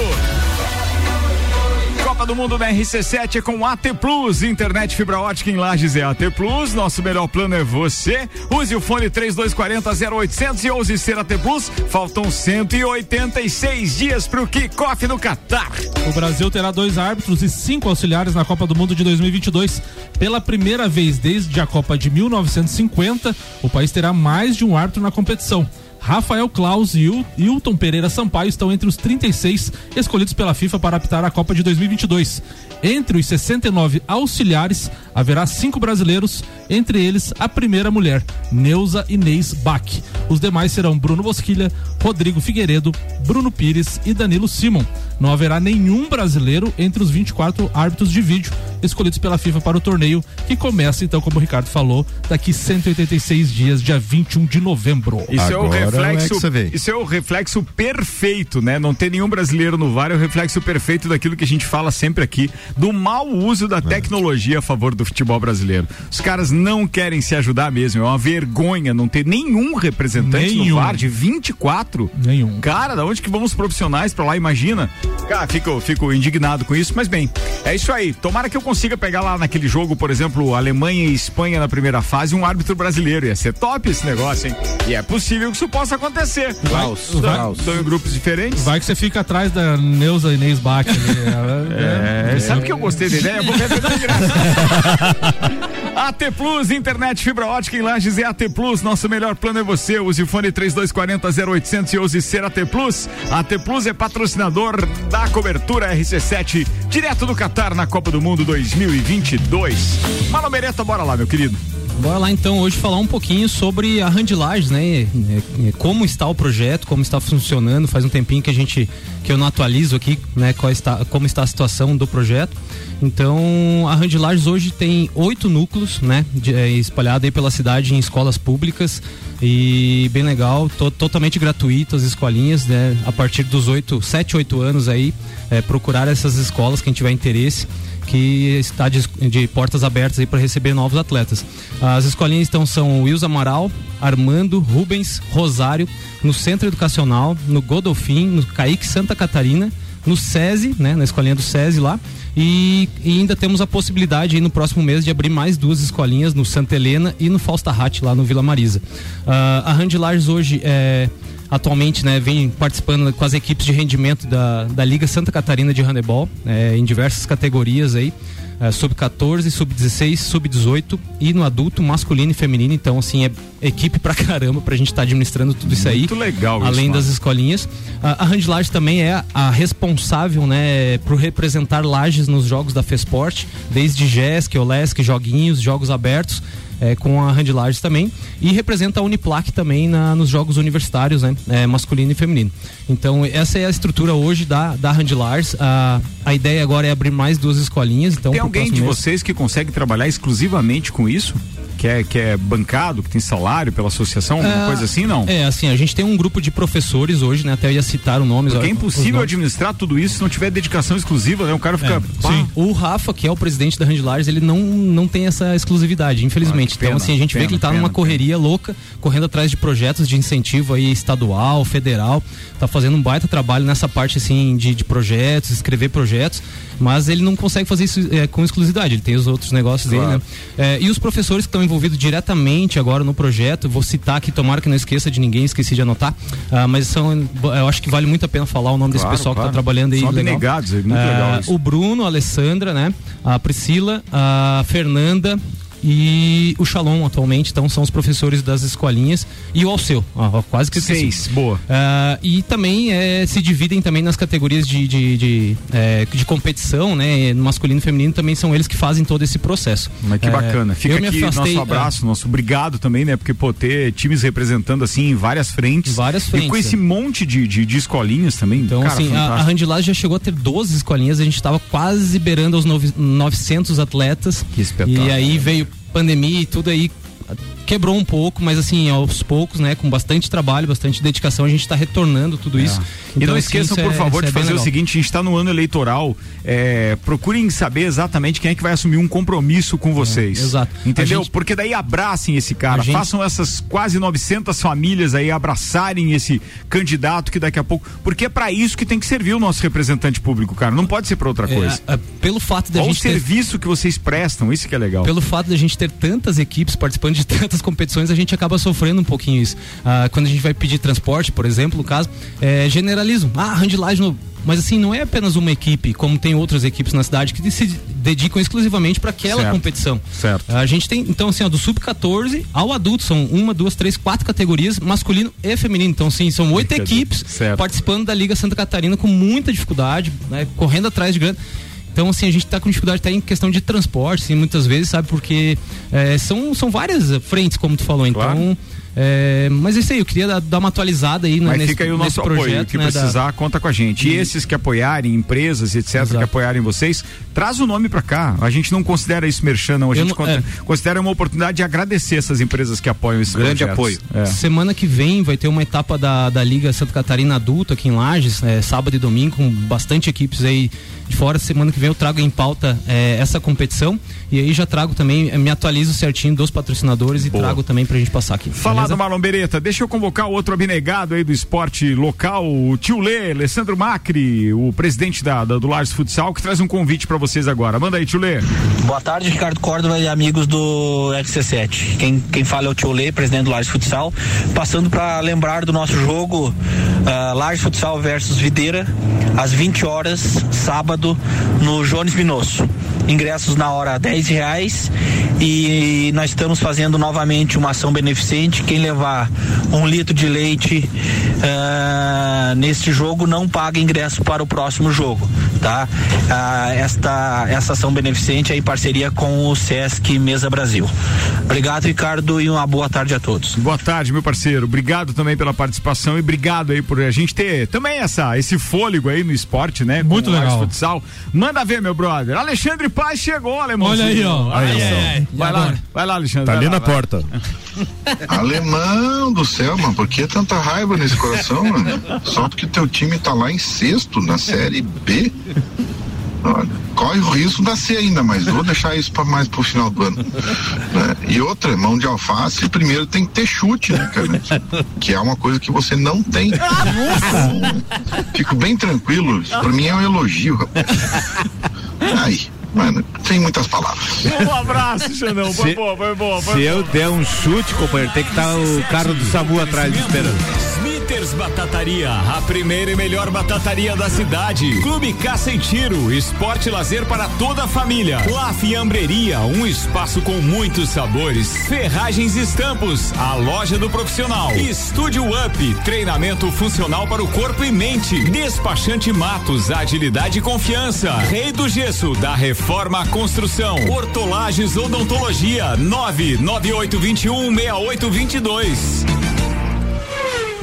Copa do Mundo da RC7 é com AT Plus, internet fibra ótica em Lages é AT Plus, nosso melhor plano é você. Use o fone 3240 0800 e ouse ser AT Plus. Faltam 186 dias pro kickoff no Catar. O Brasil terá dois árbitros e cinco auxiliares na Copa do Mundo de 2022. Pela primeira vez desde a Copa de 1950, o país terá mais de um árbitro na competição. Rafael Claus e Il- Hilton Pereira Sampaio estão entre os 36 escolhidos pela FIFA para apitar a Copa de 2022. Entre os 69 auxiliares, haverá cinco brasileiros, entre eles a primeira mulher, Neuza Inês Bach. Os demais serão Bruno Bosquilha, Rodrigo Figueiredo, Bruno Pires e Danilo Simon. Não haverá nenhum brasileiro entre os 24 árbitros de vídeo escolhidos pela FIFA para o torneio, que começa então, como o Ricardo falou, daqui 186 dias, dia 21 de novembro. Isso é o reflexo, isso é o reflexo perfeito, né? Não ter nenhum brasileiro no VAR é o reflexo perfeito daquilo que a gente fala sempre aqui, do mau uso da tecnologia a favor do futebol brasileiro. Os caras não querem se ajudar mesmo, é uma vergonha não ter nenhum representante Nenhum. no VAR de 24. Nenhum. Cara, da onde que vamos profissionais pra lá, imagina? Cara, fico, fico indignado com isso, mas bem, é isso aí. Tomara que eu consiga pegar lá naquele jogo, por exemplo, Alemanha e Espanha na primeira fase, um árbitro brasileiro. Ia ser top esse negócio, hein? E é possível que isso possa acontecer. Klaus, Estão- em grupos diferentes. Vai que você fica atrás da Neuza Inês Bach ali. Ela- [laughs] É, sabe que eu gostei da ideia? Vou vender de graça. AT Plus, internet fibra ótica em Lages é AT Plus. Nosso melhor plano é você. Use o fone 3240 0800 e use ser AT Plus. AT Plus é patrocinador da cobertura RC7, direto do Catar na Copa do Mundo 2022. Fala, Mereta, bora lá, meu querido. Bora lá então hoje falar um pouquinho sobre a Handlages, né? É, é, Como está o projeto, como está funcionando. Faz um tempinho que a gente que eu não atualizo aqui, né? Qual está, como está a situação do projeto. Então a Handlages hoje tem oito núcleos, né? De, é, espalhado aí pela cidade em escolas públicas e bem legal, to- totalmente gratuito as escolinhas, né? A partir dos oito, sete, oito anos aí, é, procurar essas escolas quem tiver interesse que está de, de portas abertas para receber novos atletas. As escolinhas então são Wilson Amaral, Armando, Rubens, Rosário, no Centro Educacional, no Godolfin, no Caíque Santa Catarina, no SESI, né, na escolinha do SESI lá. E, e ainda temos a possibilidade aí no próximo mês de abrir mais duas escolinhas no Santa Helena e no Falstahat lá no Vila Marisa. Ah, a Handlages hoje é atualmente né, vem participando com as equipes de rendimento da, da Liga Santa Catarina de Handebol, é, em diversas categorias aí. é, sub-14, sub-16, sub-18 e no adulto masculino e feminino. Então, assim, é equipe pra caramba pra gente estar administrando tudo isso aí. Muito legal isso, Além das mano. escolinhas. A, a Handlage também é a responsável, né, por representar Lages nos jogos da FESPORT, desde JESC, OLESC, joguinhos, jogos abertos. É, com a Handlages também e representa a Uniplac também na- nos jogos universitários, né, é, masculino e feminino. Então essa é a estrutura hoje da da Handlages. A, a ideia agora é abrir mais duas escolinhas. Então Tem alguém de mês- vocês que consegue trabalhar exclusivamente com isso? Que é, que é bancado, que tem salário pela associação, alguma Ah, coisa assim, não? É, assim, a gente tem um grupo de professores hoje, né? Até ia citar o nome. Porque é os impossível administrar tudo isso se não tiver dedicação exclusiva, né? O cara fica. pá, Sim. O Rafa, que é o presidente da Handlars, ele não, não tem essa exclusividade, infelizmente. Ah, que pena, então, assim, a gente vê pena, que ele tá pena, numa correria louca, correndo atrás de projetos de incentivo aí estadual, federal. Tá fazendo um baita trabalho nessa parte, assim, de, de projetos, escrever projetos. Mas ele não consegue fazer isso é, com exclusividade. Ele tem os outros negócios Claro. dele, né? É, e os professores que estão envolvidos diretamente agora no projeto, vou citar aqui, tomara que não esqueça de ninguém, esqueci de anotar. ah, mas são, eu acho que vale muito a pena falar o nome desse Claro, pessoal que claro. está trabalhando aí. São legal. abnegados aí, muito Ah, legal isso. O Bruno, a Alessandra, né? A Priscila, a Fernanda e o Shalom atualmente, então são os professores das escolinhas e o Alceu, ó, quase que esqueci. Seis, boa. Ah, e também eh, se dividem também nas categorias de, de, de, eh, de competição, né? No masculino e feminino também são eles que fazem todo esse processo. Mas que Eh, bacana. Fica eu me aqui afastei, nosso abraço, nosso obrigado também, né? Porque, pô, ter times representando assim em várias frentes. Várias E frentes, com esse é. monte de, de, de escolinhas também. Então, cara, assim, a, a fantástico. Handlage já chegou a ter 12 escolinhas, a gente estava quase beirando os novi- 900 atletas. Que espetáculo. E aí veio pandemia e tudo aí quebrou um pouco, mas assim, aos poucos, né, com bastante trabalho, bastante dedicação, a gente está retornando tudo isso. E Então, não assim, esqueçam, por é- favor, de é bem fazer o seguinte: a gente está no ano eleitoral. é, procurem saber exatamente quem é que vai assumir um compromisso com vocês. É, exato. Entendeu? A gente- Porque daí abracem esse cara, A gente- façam essas quase 900 famílias aí abraçarem esse candidato que daqui a pouco. Porque é para isso que tem que servir o nosso representante público, cara. Não pode ser para outra coisa. É, é, pelo fato da o gente ter serviço que vocês prestam, isso que é legal. Pelo fato da gente ter tantas equipes participando de [laughs] tantas competições, a gente acaba sofrendo um pouquinho isso. Ah, quando a gente vai pedir transporte, por exemplo, no caso, é Ah, handlagem no. Mas assim, não é apenas uma equipe, como tem outras equipes na cidade que se dedicam exclusivamente para aquela Certo. competição. Certo. A gente tem, então, assim, ó, do sub-14 ao adulto, são uma, duas, três, quatro categorias, masculino e feminino. Então, assim, são oito equipes participando da Liga Santa Catarina com muita dificuldade, né, correndo atrás de grana. Então, assim, a gente está com dificuldade até em questão de transporte, assim, muitas vezes, sabe? Porque é, são, são várias frentes, como tu falou. Então, É, mas é isso aí, eu queria dar, dar uma atualizada aí né, Mas nesse, fica aí o nosso projeto. apoio. O que né, da- precisar, conta com a gente. E esses que apoiarem, empresas, etc., que apoiarem vocês, traz o nome pra cá. A gente não considera isso merchan, não. A gente não- con- é. considera uma oportunidade de agradecer essas empresas que apoiam esse Grande projetos. apoio. É. Semana que vem vai ter uma etapa da, da Liga Santa Catarina Adulta aqui em Lages, é, sábado e domingo, com bastante equipes aí de fora. Semana que vem eu trago em pauta é, essa competição e aí já trago também, me atualizo certinho dos patrocinadores e trago também pra gente passar aqui. Falar beleza? do Marlon Beretta, deixa eu convocar o outro abnegado aí do esporte local, o tio Lê, Alessandro Macri, o presidente da, da- do Lages Futsal, que traz um convite pra vocês agora. Manda aí, tio Lê. Boa tarde, Ricardo Córdova e amigos do XC7. Quem, quem fala é o Tio Lê, presidente do Lages Futsal. Passando para lembrar do nosso jogo uh, Lages Futsal versus Videira, às 20 horas, sábado, no Jones Minosso. Ingressos na hora 10 reais e nós estamos fazendo novamente uma ação beneficente. Quem levar um litro de leite ah, neste jogo não paga ingresso para o próximo jogo, tá? Ah, esta, essa ação beneficente é em parceria com o Sesc Mesa Brasil. Obrigado, Ricardo, e uma boa tarde a todos. Boa tarde, meu parceiro. Obrigado também pela participação e obrigado aí por a gente ter também essa, esse fôlego aí no esporte, né? Muito Com legal. Futsal. Manda ver, meu brother. Alexandre Paz chegou, alemão. Olha aí, ó. Aí, aí, aí. Vai lá, vai lá, Alexandre. Tá ali lá, na vai. porta. [laughs] Alemão do céu, mano, por que tanta raiva nesse coração, mano? Só porque teu time tá lá em sexto, na série B? Olha, corre o risco da C ainda, mas vou deixar isso pra mais pro final do ano. né? E outra, mão de alface, primeiro tem que ter chute, né, cara? Que é uma coisa que você não tem. Então, fico bem tranquilo, isso pra mim é um elogio, rapaz. Aí, mano, sem muitas palavras. Um abraço, Xandão. Foi Se- boa, foi boa. Foi Se boa. eu der um chute, companheiro, tem que estar o carro do SAMU atrás esperando. Smithers Batataria, a primeira e melhor batataria da cidade. Clube Caça e Tiro, esporte e lazer para toda a família. La Fiambreria, um espaço com muitos sabores. Ferragens e Estampos, a loja do profissional. Estúdio Up, treinamento funcional para o corpo e mente. Despachante Matos, agilidade e confiança. Rei do Gesso, da Reforma à Construção. Hortolagens Odontologia, 99821 6822.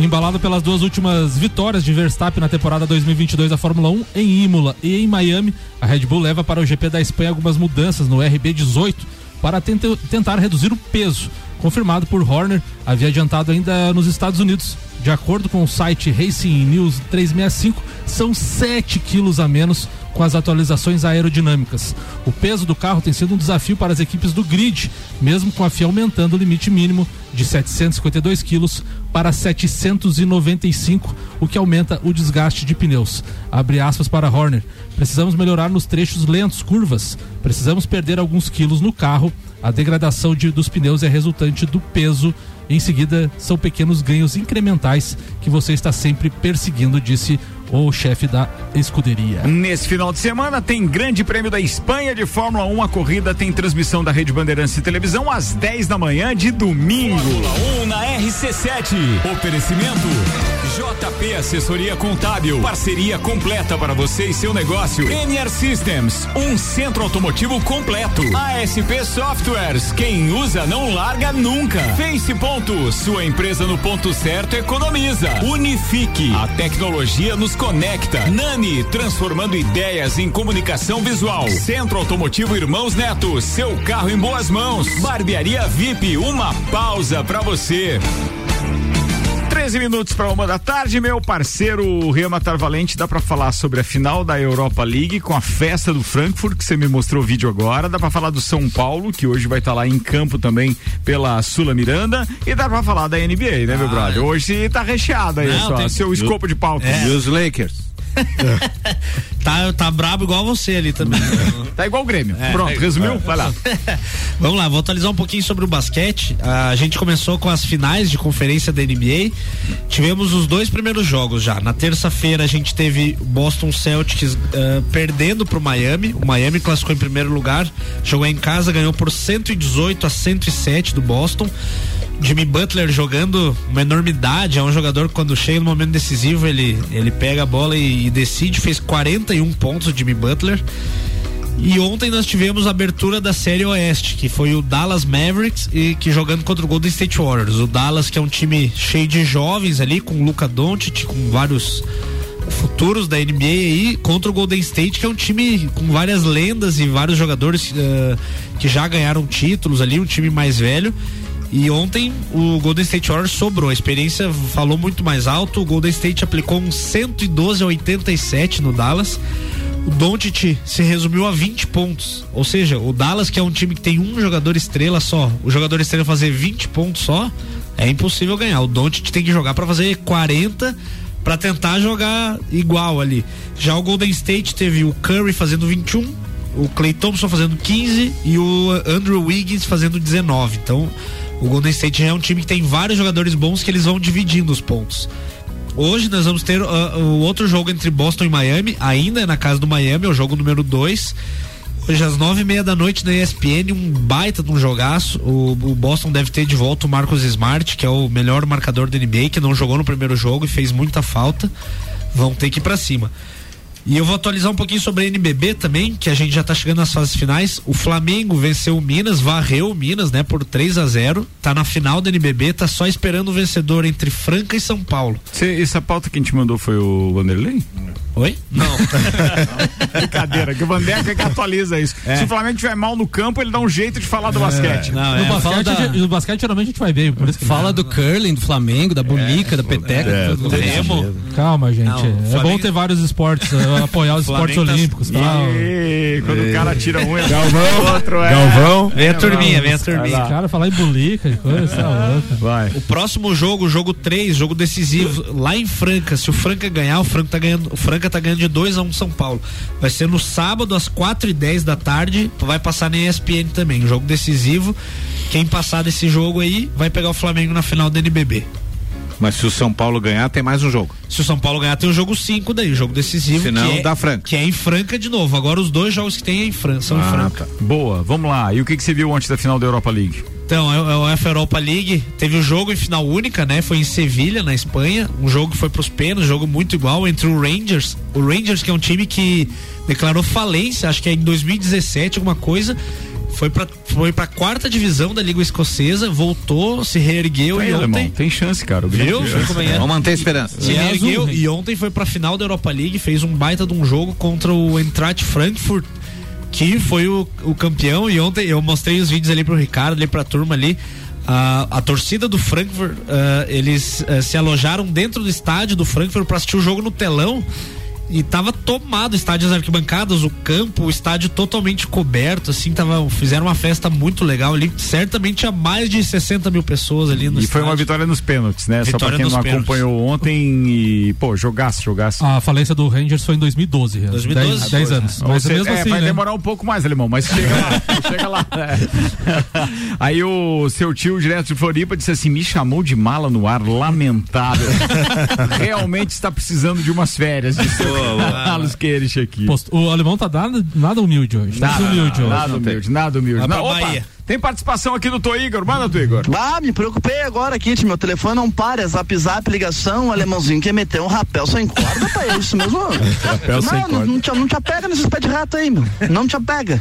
Embalado pelas duas últimas vitórias de Verstappen na temporada 2022 da Fórmula 1 em Imola e em Miami, a Red Bull leva para o GP da Espanha algumas mudanças no RB18 para tenta- tentar reduzir o peso. Confirmado por Horner, havia adiantado ainda nos Estados Unidos. De acordo com o site Racing News 365, são 7 quilos a menos com as atualizações aerodinâmicas. O peso do carro tem sido um desafio para as equipes do grid, mesmo com a FIA aumentando o limite mínimo de 752 quilos para 795, o que aumenta o desgaste de pneus. Abre aspas para Horner. Precisamos melhorar nos trechos lentos, curvas. Precisamos perder alguns quilos no carro. A degradação de- dos pneus é resultante do peso. Em seguida, são pequenos ganhos incrementais que você está sempre perseguindo, disse o chefe da escuderia. Nesse final de semana tem Grande Prêmio da Espanha de Fórmula 1. A corrida tem transmissão da Rede Bandeirantes e Televisão às 10 da manhã de domingo. Fórmula 1 na RC7. Oferecimento JP Assessoria Contábil. Parceria completa para você e seu negócio. NR Systems, um centro automotivo completo. ASP Softwares, quem usa não larga nunca. Face Ponto, sua empresa no ponto certo economiza. Unifique, a tecnologia nos conecta. Nani, transformando ideias em comunicação visual. Centro Automotivo Irmãos Neto, seu carro em boas mãos. Barbearia VIP, uma pausa pra você. 13 minutos para uma da tarde, meu parceiro Ria Matar Valente, dá para falar sobre a final da Europa League com a festa do Frankfurt, que você me mostrou o vídeo agora, dá para falar do São Paulo, que hoje vai estar lá em campo também pela Sula Miranda, e dá para falar da NBA, né, meu brother? Hoje tá recheado aí, Não, só, tem- seu escopo de palco. É. E os Lakers? [laughs] tá, tá brabo igual você ali também. [laughs] tá igual o Grêmio. É. Pronto, resumiu? Vai lá. [laughs] Vamos lá, vou atualizar um pouquinho sobre o basquete. A gente começou com as finais de conferência da NBA. Tivemos os dois primeiros jogos já. Na terça-feira a gente teve o Boston Celtics ah, perdendo pro Miami. O Miami classificou em primeiro lugar, jogou em casa, ganhou por 118 a 107 do Boston. Jimmy Butler jogando uma enormidade, é um jogador que quando chega no momento decisivo ele, ele pega a bola e, e decide, fez 41 pontos o Jimmy Butler. E ontem nós tivemos a abertura da série Oeste, que foi o Dallas Mavericks e que jogando contra o Golden State Warriors. O Dallas que é um time cheio de jovens ali, com o Luca Doncic, com vários futuros da NBA aí, contra o Golden State, que é um time com várias lendas e vários jogadores uh, que já ganharam títulos ali, um time mais velho. E ontem o Golden State Warriors sobrou. A experiência falou muito mais alto. O Golden State aplicou um 112 a 87 no Dallas. O Doncic se resumiu a 20 pontos. Ou seja, o Dallas, que é um time que tem um jogador estrela só, o jogador estrela fazer 20 pontos só, é impossível ganhar. O Doncic tem que jogar para fazer 40 para tentar jogar igual ali. Já o Golden State teve o Curry fazendo 21, o Clay Thompson fazendo 15 e o Andrew Wiggins fazendo 19. Então, o Golden State é um time que tem vários jogadores bons que eles vão dividindo os pontos. Hoje nós vamos ter uh, o outro jogo entre Boston e Miami, ainda na casa do Miami, é o jogo número 2. Hoje às nove e meia da noite na ESPN, um baita de um jogaço. O, o, Boston deve ter de volta o Marcos Smart, que é o melhor marcador da NBA, que não jogou no primeiro jogo e fez muita falta. Vão ter que ir pra cima. E eu vou atualizar um pouquinho sobre a NBB também, que a gente já tá chegando nas fases finais. O Flamengo venceu o Minas, varreu o Minas, né, por 3 a 0 Tá na final da NBB, tá só esperando o vencedor entre Franca e São Paulo. Cê, essa pauta que a gente mandou foi o Vanderlei? Oi? Não. [laughs] Brincadeira, que o Vandeca que atualiza isso. É. Se o Flamengo tiver mal no campo, ele dá um jeito de falar do é. basquete. Não, no, é. basquete da... no basquete geralmente a gente vai bem. Por isso fala do curling, do Flamengo, da bulica, da peteca. É, do. Calma, gente. Não, é Flamengo... bom ter vários esportes, [laughs] apoiar os esportes tá... olímpicos. Tal. E... Quando o cara tira um, Galvão, outro é. Galvão. Vem a turminha, vem a turminha. Cara, falar em bulica e coisa, tá Vai. O próximo jogo, jogo 3, jogo decisivo, lá em Franca. Se o Franca ganhar, o Franca tá ganhando, o Franca tá ganhando de 2 a 1 um São Paulo. Vai ser no sábado, às 4 e 10 da tarde. Vai passar na ESPN também. Jogo decisivo. Quem passar desse jogo aí vai pegar o Flamengo na final do NBB. Mas se o São Paulo ganhar, tem mais um jogo. Se o São Paulo ganhar, tem o jogo 5 daí, jogo decisivo. Se não, é, da Franca. Que é em Franca de novo. Agora os dois jogos que tem é em Franca, são ah, em Franca. Tá. Boa, vamos lá. E o que, que você viu antes da final da Europa League? Então, é, é o UEFA Europa League teve o um jogo em final única, né? Foi em Sevilha, na Espanha. Um jogo que foi pros pênaltis, um jogo muito igual entre o Rangers. O Rangers, que é um time que declarou falência, acho que é em 2017, alguma coisa foi pra, foi pra quarta divisão da Liga Escocesa, voltou, se reergueu tá e ontem. Alemão, tem chance, cara. Viu? É? Vamos manter a esperança. Se reergueu e ontem foi pra final da Europa League, fez um baita de um jogo contra o Eintracht Frankfurt, que foi o, o campeão. E ontem eu mostrei os vídeos ali pro Ricardo, ali pra turma ali. A, a torcida do Frankfurt, uh, eles uh, se alojaram dentro do estádio do Frankfurt para assistir o jogo no telão e tava tomado o estádio as arquibancadas, o campo, o estádio totalmente coberto, assim, tava, fizeram uma festa muito legal ali, certamente tinha mais de 60 mil pessoas ali no E estádio. foi uma vitória nos pênaltis, né? Vitória Só pra quem não pênaltis. acompanhou ontem e, pô, jogasse, jogasse. A falência do Rangers foi em 2012, 2012? 10, anos. Mas seja, mesmo é, assim, vai né? demorar um pouco mais, alemão, mas chega lá, [laughs] chega lá. É. [laughs] Aí o seu tio direto de Floripa disse assim, me chamou de mala no ar, lamentável. [laughs] Realmente está precisando de umas férias, disse Carlos [laughs] Queires aqui. Posto, o alemão tá nada, nada humilde hoje. Tá nada, humilde hoje. Nada humilde, nada humilde. Não, opa, tem participação aqui do Tô Igor, manda tu Igor. Ah, me preocupei agora aqui, meu telefone não para, é zap zap, ligação, o alemãozinho quer meter um rapel sem corda, tá é isso mesmo? [laughs] rapel não, sem não, corda. Não, te, não te apega nesses pés de rato aí, meu, não te apega.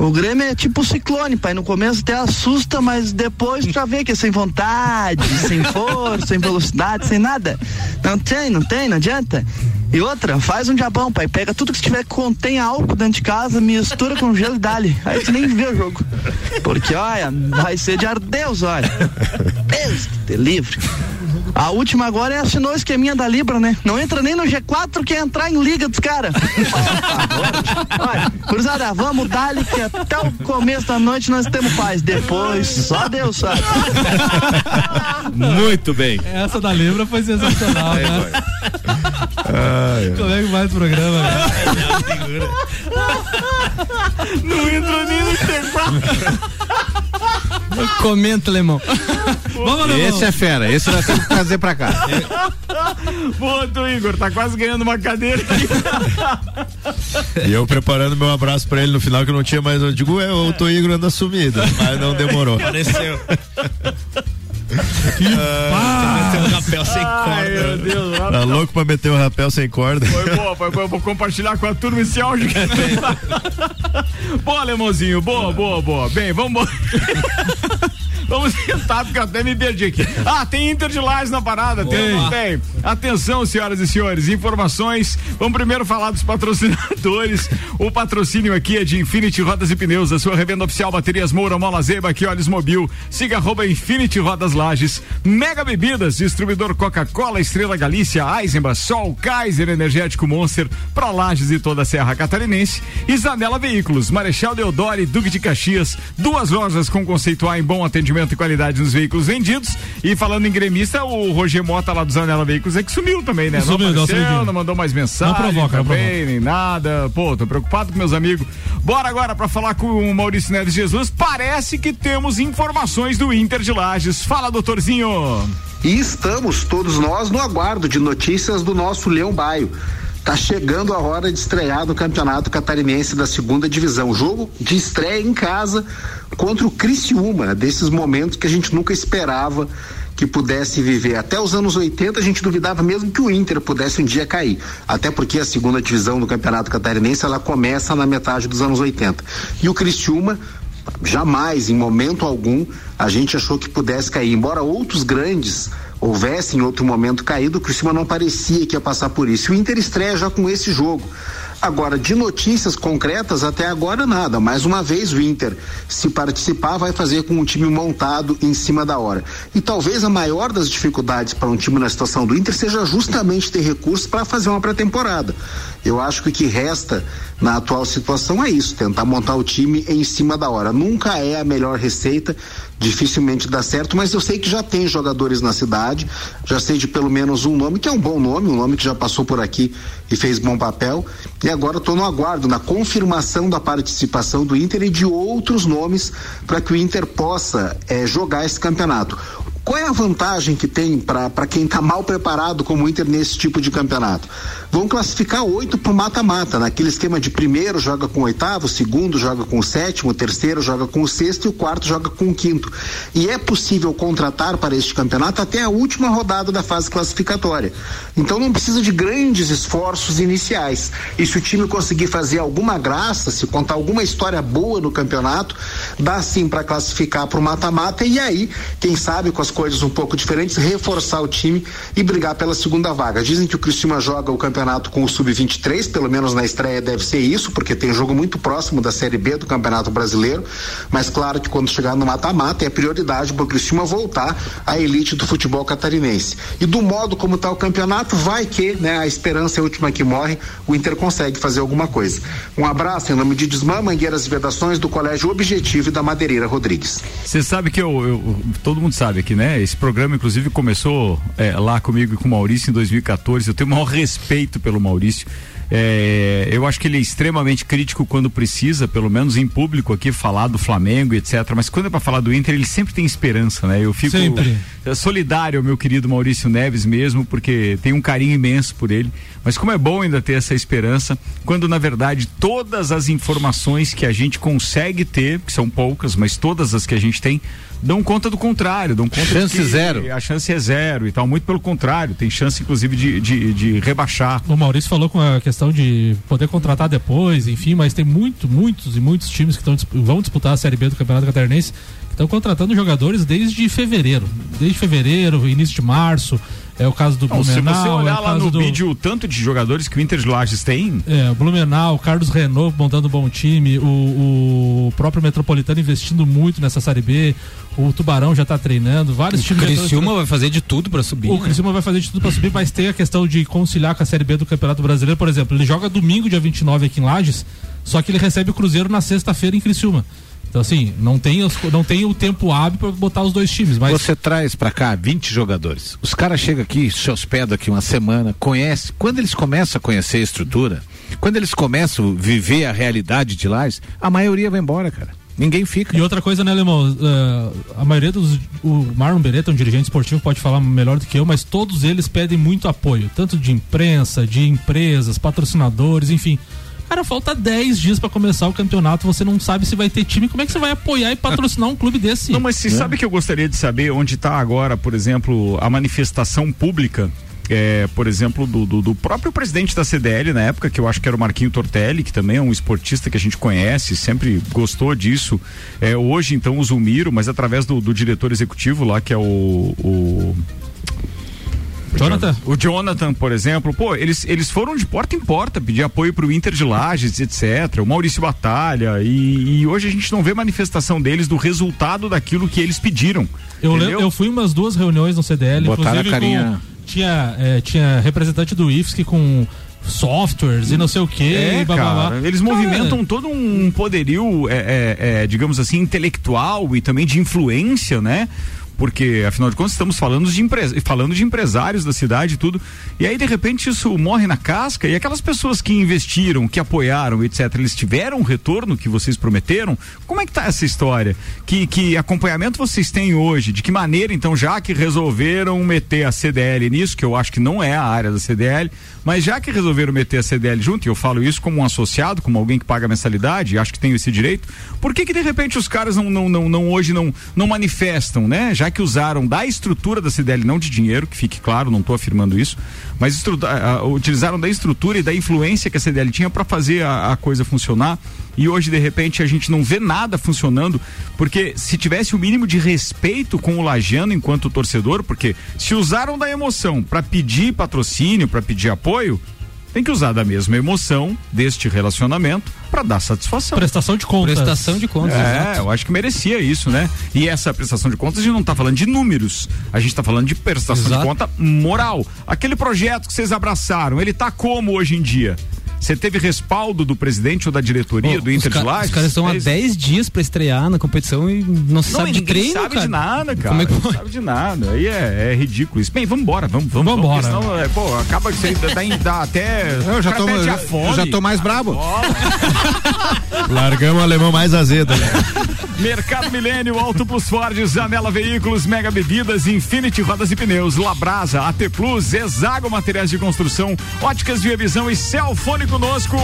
O Grêmio é tipo ciclone, pai. No começo até assusta, mas depois já vê que é sem vontade, sem força, sem velocidade, sem nada. Não tem, não tem, não adianta. E outra, faz um diabão, pai. Pega tudo que tiver que contém álcool dentro de casa, mistura com gelo e dali. Aí tu nem vê o jogo. Porque, olha, vai ser de ardeus, olha. Deus que livre. A última agora é assinou o esqueminha da Libra, né? Não entra nem no G4 que é entrar em liga dos caras. [laughs] Olha, cruzada, vamos dar que até o começo da noite nós temos paz. Depois, só Deus sabe. Muito bem. Essa da Libra foi sensacional, é, né? Ai, Como é que vai o programa, velho? Não entrou nem no G4. [laughs] Comenta, Lemão. Vamos, Lemão. Esse é fera, esse nós temos que trazer pra cá. [laughs] Boa, tu, Igor, tá quase ganhando uma cadeira. [laughs] e eu preparando meu abraço pra ele no final que eu não tinha mais. Eu digo, é, o Tô Igor anda sumido, mas não demorou. Apareceu. Que Meteu um rapel sem Ai, meu corda. Deus. Tá louco pra meter o rapel sem corda? Foi boa, foi boa. Vou compartilhar com a turma esse áudio. [laughs] [laughs] boa, Lemãozinho. Boa, boa, boa. Bem, vamos. Vamos tentar, porque eu até me perdi aqui. Ah, tem Inter de Lages na parada? Tem, Boa. tem. Atenção, senhoras e senhores, informações. Vamos primeiro falar dos patrocinadores. O patrocínio aqui é de Infinity Rodas e Pneus, a sua revenda oficial Baterias Moura, Mola Zeba, que olhos mobil. Siga arroba Infinity Rodas Lages. Mega Bebidas, distribuidor Coca-Cola, Estrela Galícia, Eisenbach, Sol, Kaiser, Energético Monster, para Lages e toda a Serra Catarinense. E Veículos, Marechal Deodoro e Duque de Caxias, duas lojas com conceito A em bom atendimento e qualidade nos veículos vendidos. E falando em gremista, o Roger Mota lá do Zanela Veículos é que sumiu também, né? Sumiu, não não, apareceu, sumiu. não mandou mais mensagem Não provoca, não também, provoca. nem nada. Pô, tô preocupado com meus amigos. Bora agora pra falar com o Maurício Neves Jesus. Parece que temos informações do Inter de Lages. Fala, doutorzinho. E estamos todos nós no aguardo de notícias do nosso Leão Baio. Tá chegando a hora de estrear no Campeonato Catarinense da Segunda Divisão. Jogo de estreia em casa contra o Criciúma, desses momentos que a gente nunca esperava que pudesse viver. Até os anos 80 a gente duvidava mesmo que o Inter pudesse um dia cair. Até porque a segunda divisão do Campeonato Catarinense ela começa na metade dos anos 80. E o Criciúma jamais, em momento algum, a gente achou que pudesse cair. Embora outros grandes houvessem em outro momento caído, o Criciúma não parecia que ia passar por isso. O Inter estreia já com esse jogo. Agora, de notícias concretas, até agora nada. Mais uma vez, o Inter, se participar, vai fazer com um time montado em cima da hora. E talvez a maior das dificuldades para um time na situação do Inter seja justamente ter recursos para fazer uma pré-temporada. Eu acho que o que resta na atual situação é isso, tentar montar o time em cima da hora. Nunca é a melhor receita, dificilmente dá certo, mas eu sei que já tem jogadores na cidade, já sei de pelo menos um nome, que é um bom nome, um nome que já passou por aqui e fez bom papel. E agora estou no aguardo, na confirmação da participação do Inter e de outros nomes para que o Inter possa eh, jogar esse campeonato. Qual é a vantagem que tem para quem está mal preparado como o Inter nesse tipo de campeonato? Vão classificar oito para o mata-mata, naquele esquema de primeiro joga com o oitavo, segundo joga com o sétimo, terceiro joga com o sexto e o quarto joga com o quinto. E é possível contratar para este campeonato até a última rodada da fase classificatória. Então não precisa de grandes esforços iniciais. E se o time conseguir fazer alguma graça, se contar alguma história boa no campeonato, dá sim para classificar para o mata-mata e aí, quem sabe com as coisas um pouco diferentes, reforçar o time e brigar pela segunda vaga. Dizem que o Criciúma joga o campeonato com o sub-23, pelo menos na estreia deve ser isso, porque tem jogo muito próximo da Série B do Campeonato Brasileiro, mas claro que quando chegar no mata-mata é prioridade para o Criciúma voltar à elite do futebol catarinense. E do modo como está o campeonato, vai que, né, a esperança é a última que morre, o Inter consegue fazer alguma coisa. Um abraço em nome de Desmã, Mangueiras e Vedações do Colégio Objetivo e da Madeireira Rodrigues. Você sabe que eu, eu- todo mundo sabe aqui, né? Esse programa, inclusive, começou é, lá comigo e com o Maurício em 2014. Eu tenho o maior respeito pelo Maurício. É, eu acho que ele é extremamente crítico quando precisa, pelo menos em público aqui, falar do Flamengo, etc. Mas quando é para falar do Inter, ele sempre tem esperança, né? Eu fico Sempre. é, solidário ao meu querido Maurício Neves mesmo, porque tenho um carinho imenso por ele. Mas como é bom ainda ter essa esperança, quando na verdade todas as informações que a gente consegue ter, que são poucas, mas todas as que a gente tem, dão conta do contrário, dão conta Chance de que zero. A chance é zero e tal, muito pelo contrário, tem chance inclusive de, de, de rebaixar. O Maurício falou com a questão de poder contratar depois, enfim, mas tem muito, muitos e muitos times que tão, vão disputar a Série B do Campeonato Catarinense que estão contratando jogadores desde fevereiro. Desde fevereiro, início de março. É o caso do Não, se Blumenau. você olhar é o lá caso no do, vídeo o tanto de jogadores que o Inter de Lages tem, É, o Blumenau, o Carlos Renault montando um bom time, o, o próprio Metropolitano investindo muito nessa Série B, o Tubarão já tá treinando, vários O times. tão- Criciúma vai fazer de tudo pra subir. O né? Criciúma vai fazer de tudo pra subir, mas tem a questão de conciliar com a Série B do Campeonato Brasileiro, por exemplo. Ele joga domingo, dia 29 aqui em Lages, só que ele recebe o Cruzeiro na sexta-feira em Criciúma. Então, assim, não tem, os- não tem o tempo hábil pra botar os dois times, mas. Você traz pra cá 20 jogadores. Os caras chegam aqui, se hospedam aqui uma semana, conhece. Quando eles começam a conhecer a estrutura, quando eles começam a viver a realidade de lá, a maioria vai embora, cara. Ninguém fica. E outra coisa, né, Alemão? Uh, a maioria dos. O Marlon Beretta, um dirigente esportivo, pode falar melhor do que eu, mas todos eles pedem muito apoio, tanto de imprensa, de empresas, patrocinadores, enfim. Cara, falta 10 dias pra começar o campeonato, você não sabe se vai ter time, como é que você vai apoiar e patrocinar um clube desse? Não, mas você sabe que eu gostaria de saber onde está agora, por exemplo, a manifestação pública é, por exemplo, do, do, do, próprio presidente da CDL na época, que eu acho que era o Marquinho Tortelli, que também é um esportista que a gente conhece, sempre gostou disso. É, hoje, então, o Zulmiro, mas através do, do diretor executivo lá, que é o, o Jonathan? O Jonathan, por exemplo, pô, eles, eles foram de porta em porta pedir apoio pro Inter de Lages, etc. O Maurício Batalha. E, e hoje a gente não vê manifestação deles do resultado daquilo que eles pediram. Eu, lembro, eu fui umas duas reuniões no CDL, Botaram inclusive a carinha. com, tinha, é, tinha representante do IFSC com softwares e não sei o que. É, eles Cara, movimentam todo um poderio, é, é, é, digamos assim, intelectual e também de influência, né? Porque, afinal de contas, estamos falando de, empre... falando de empresários da cidade e tudo. E aí, de repente, isso morre na casca e aquelas pessoas que investiram, que apoiaram, etc., eles tiveram o retorno que vocês prometeram? Como é que tá essa história? Que, que acompanhamento vocês têm hoje? De que maneira, então, já que resolveram meter a CDL nisso, que eu acho que não é a área da CDL, mas já que resolveram meter a CDL junto, e eu falo isso como um associado, como alguém que paga mensalidade, acho que tenho esse direito, por que que de repente os caras não, não, não, não hoje não, não manifestam, né? Já que usaram da estrutura da CDL, não de dinheiro, que fique claro, não estou afirmando isso, mas a- utilizaram da estrutura e da influência que a CDL tinha para fazer a, a coisa funcionar. E hoje, de repente, a gente não vê nada funcionando, porque se tivesse o mínimo de respeito com o Lajano enquanto torcedor, porque se usaram da emoção para pedir patrocínio, para pedir apoio, tem que usar da mesma emoção deste relacionamento para dar satisfação. Prestação de contas. Prestação de contas, É, exato. eu acho que merecia isso, né? E essa prestação de contas a gente não tá falando de números, a gente tá falando de prestação Exato. de conta moral. Aquele projeto que vocês abraçaram, ele tá como hoje em dia? Você teve respaldo do presidente ou da diretoria do Inter de Lages? os caras estão há É isso. 10 dias pra estrear na competição e não se Não, sabe de treino, sabe cara. de nada, cara. Como é que Não sabe de nada. Aí é, é ridículo isso. Bem, vamos embora, vamos, vamos. Vamos embora. Senão, é, pô, acaba que você dá, dá até. [laughs] Eu já tô, a eu fome. já tô mais brabo. [laughs] Largamos o alemão mais azedo. Né? [laughs] Mercado Milênio, Auto Plus Ford, Zanela Veículos, Mega Bebidas, Infinity Rodas e Pneus, Labrasa, AT Plus, Exago Materiais de Construção, Óticas Via Visão e Celfone conosco.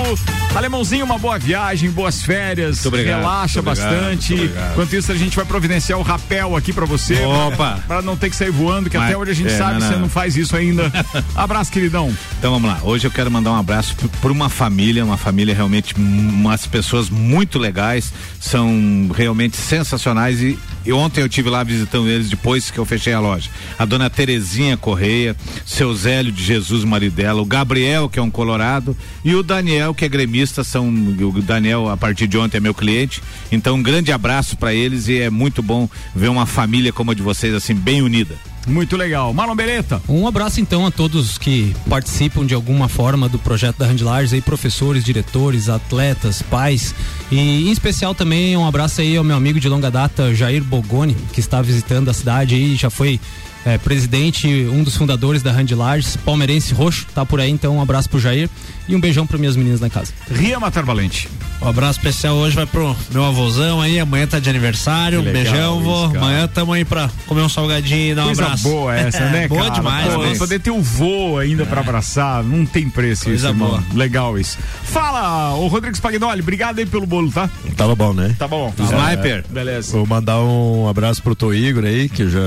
Alemãozinho, uma boa viagem, boas férias. Muito obrigado, Relaxa muito obrigado, bastante. obrigado. Enquanto isso, a gente vai providenciar o rapel aqui pra você. Opa. [laughs] Pra não ter que sair voando, que Mas- até onde a gente é, sabe não, você não. faz isso ainda. [laughs] Abraço, queridão. Então vamos lá. Hoje eu quero mandar um abraço p- por uma família, uma família realmente, umas pessoas muito legais, são realmente sensacionais e, e ontem eu tive lá visitando eles depois que eu fechei a loja. A dona Terezinha Correia, seu Zélio de Jesus, o marido dela, o Gabriel, que é um colorado, e o Daniel, que é gremista, são o Daniel a partir de ontem é meu cliente. Então um grande abraço para eles e é muito bom ver uma família como a de vocês assim bem unida. Muito legal. Marlon Beretta. Um abraço então a todos que participam de alguma forma do projeto da Handlars, aí professores, diretores, atletas, pais e em especial também um abraço aí ao meu amigo de longa data Jair Bogoni, que está visitando a cidade aí, já foi é, presidente, um dos fundadores da Handlars, palmeirense roxo, tá por aí, então um abraço pro Jair e um beijão para minhas meninas na casa. Ria Matar Valente. Um abraço especial hoje vai pro meu avôzão aí, amanhã tá de aniversário, Que um legal beijão, vô. Amanhã tamo aí pra comer um salgadinho e dar um Coisa abraço. boa essa, [laughs] né, boa cara? demais, Pô, né? Poder ter o voo ainda pra abraçar, não tem preço Coisa isso, irmão. boa. Legal isso. Fala, ô Rodrigo Spagnoli, obrigado aí pelo bolo, tá? Tava bom, né? Tá bom. Sniper. Beleza. Vou mandar um abraço pro Tô Igor aí, que eu já,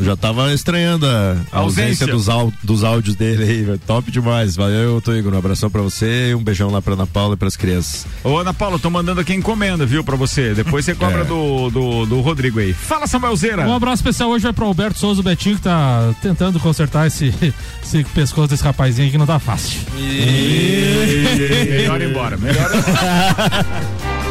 já tava estranhando a, a ausência, Ausência. dos, au- dos áudios dele aí, velho. top demais. Valeu, Tô Igor, um abração pra você e um beijão lá pra Ana Paula e pras crianças. Ô, Ana Paula, tô mandando aqui encomenda, viu, pra você. Depois você cobra [laughs] É. do, do, do Rodrigo aí. Fala, Samuelzeira. Um abraço especial hoje vai pro Alberto Souza, o Betinho, que tá tentando consertar esse, esse pescoço desse rapazinho aqui que não tá fácil. Melhor ir embora, melhor ir embora. [laughs]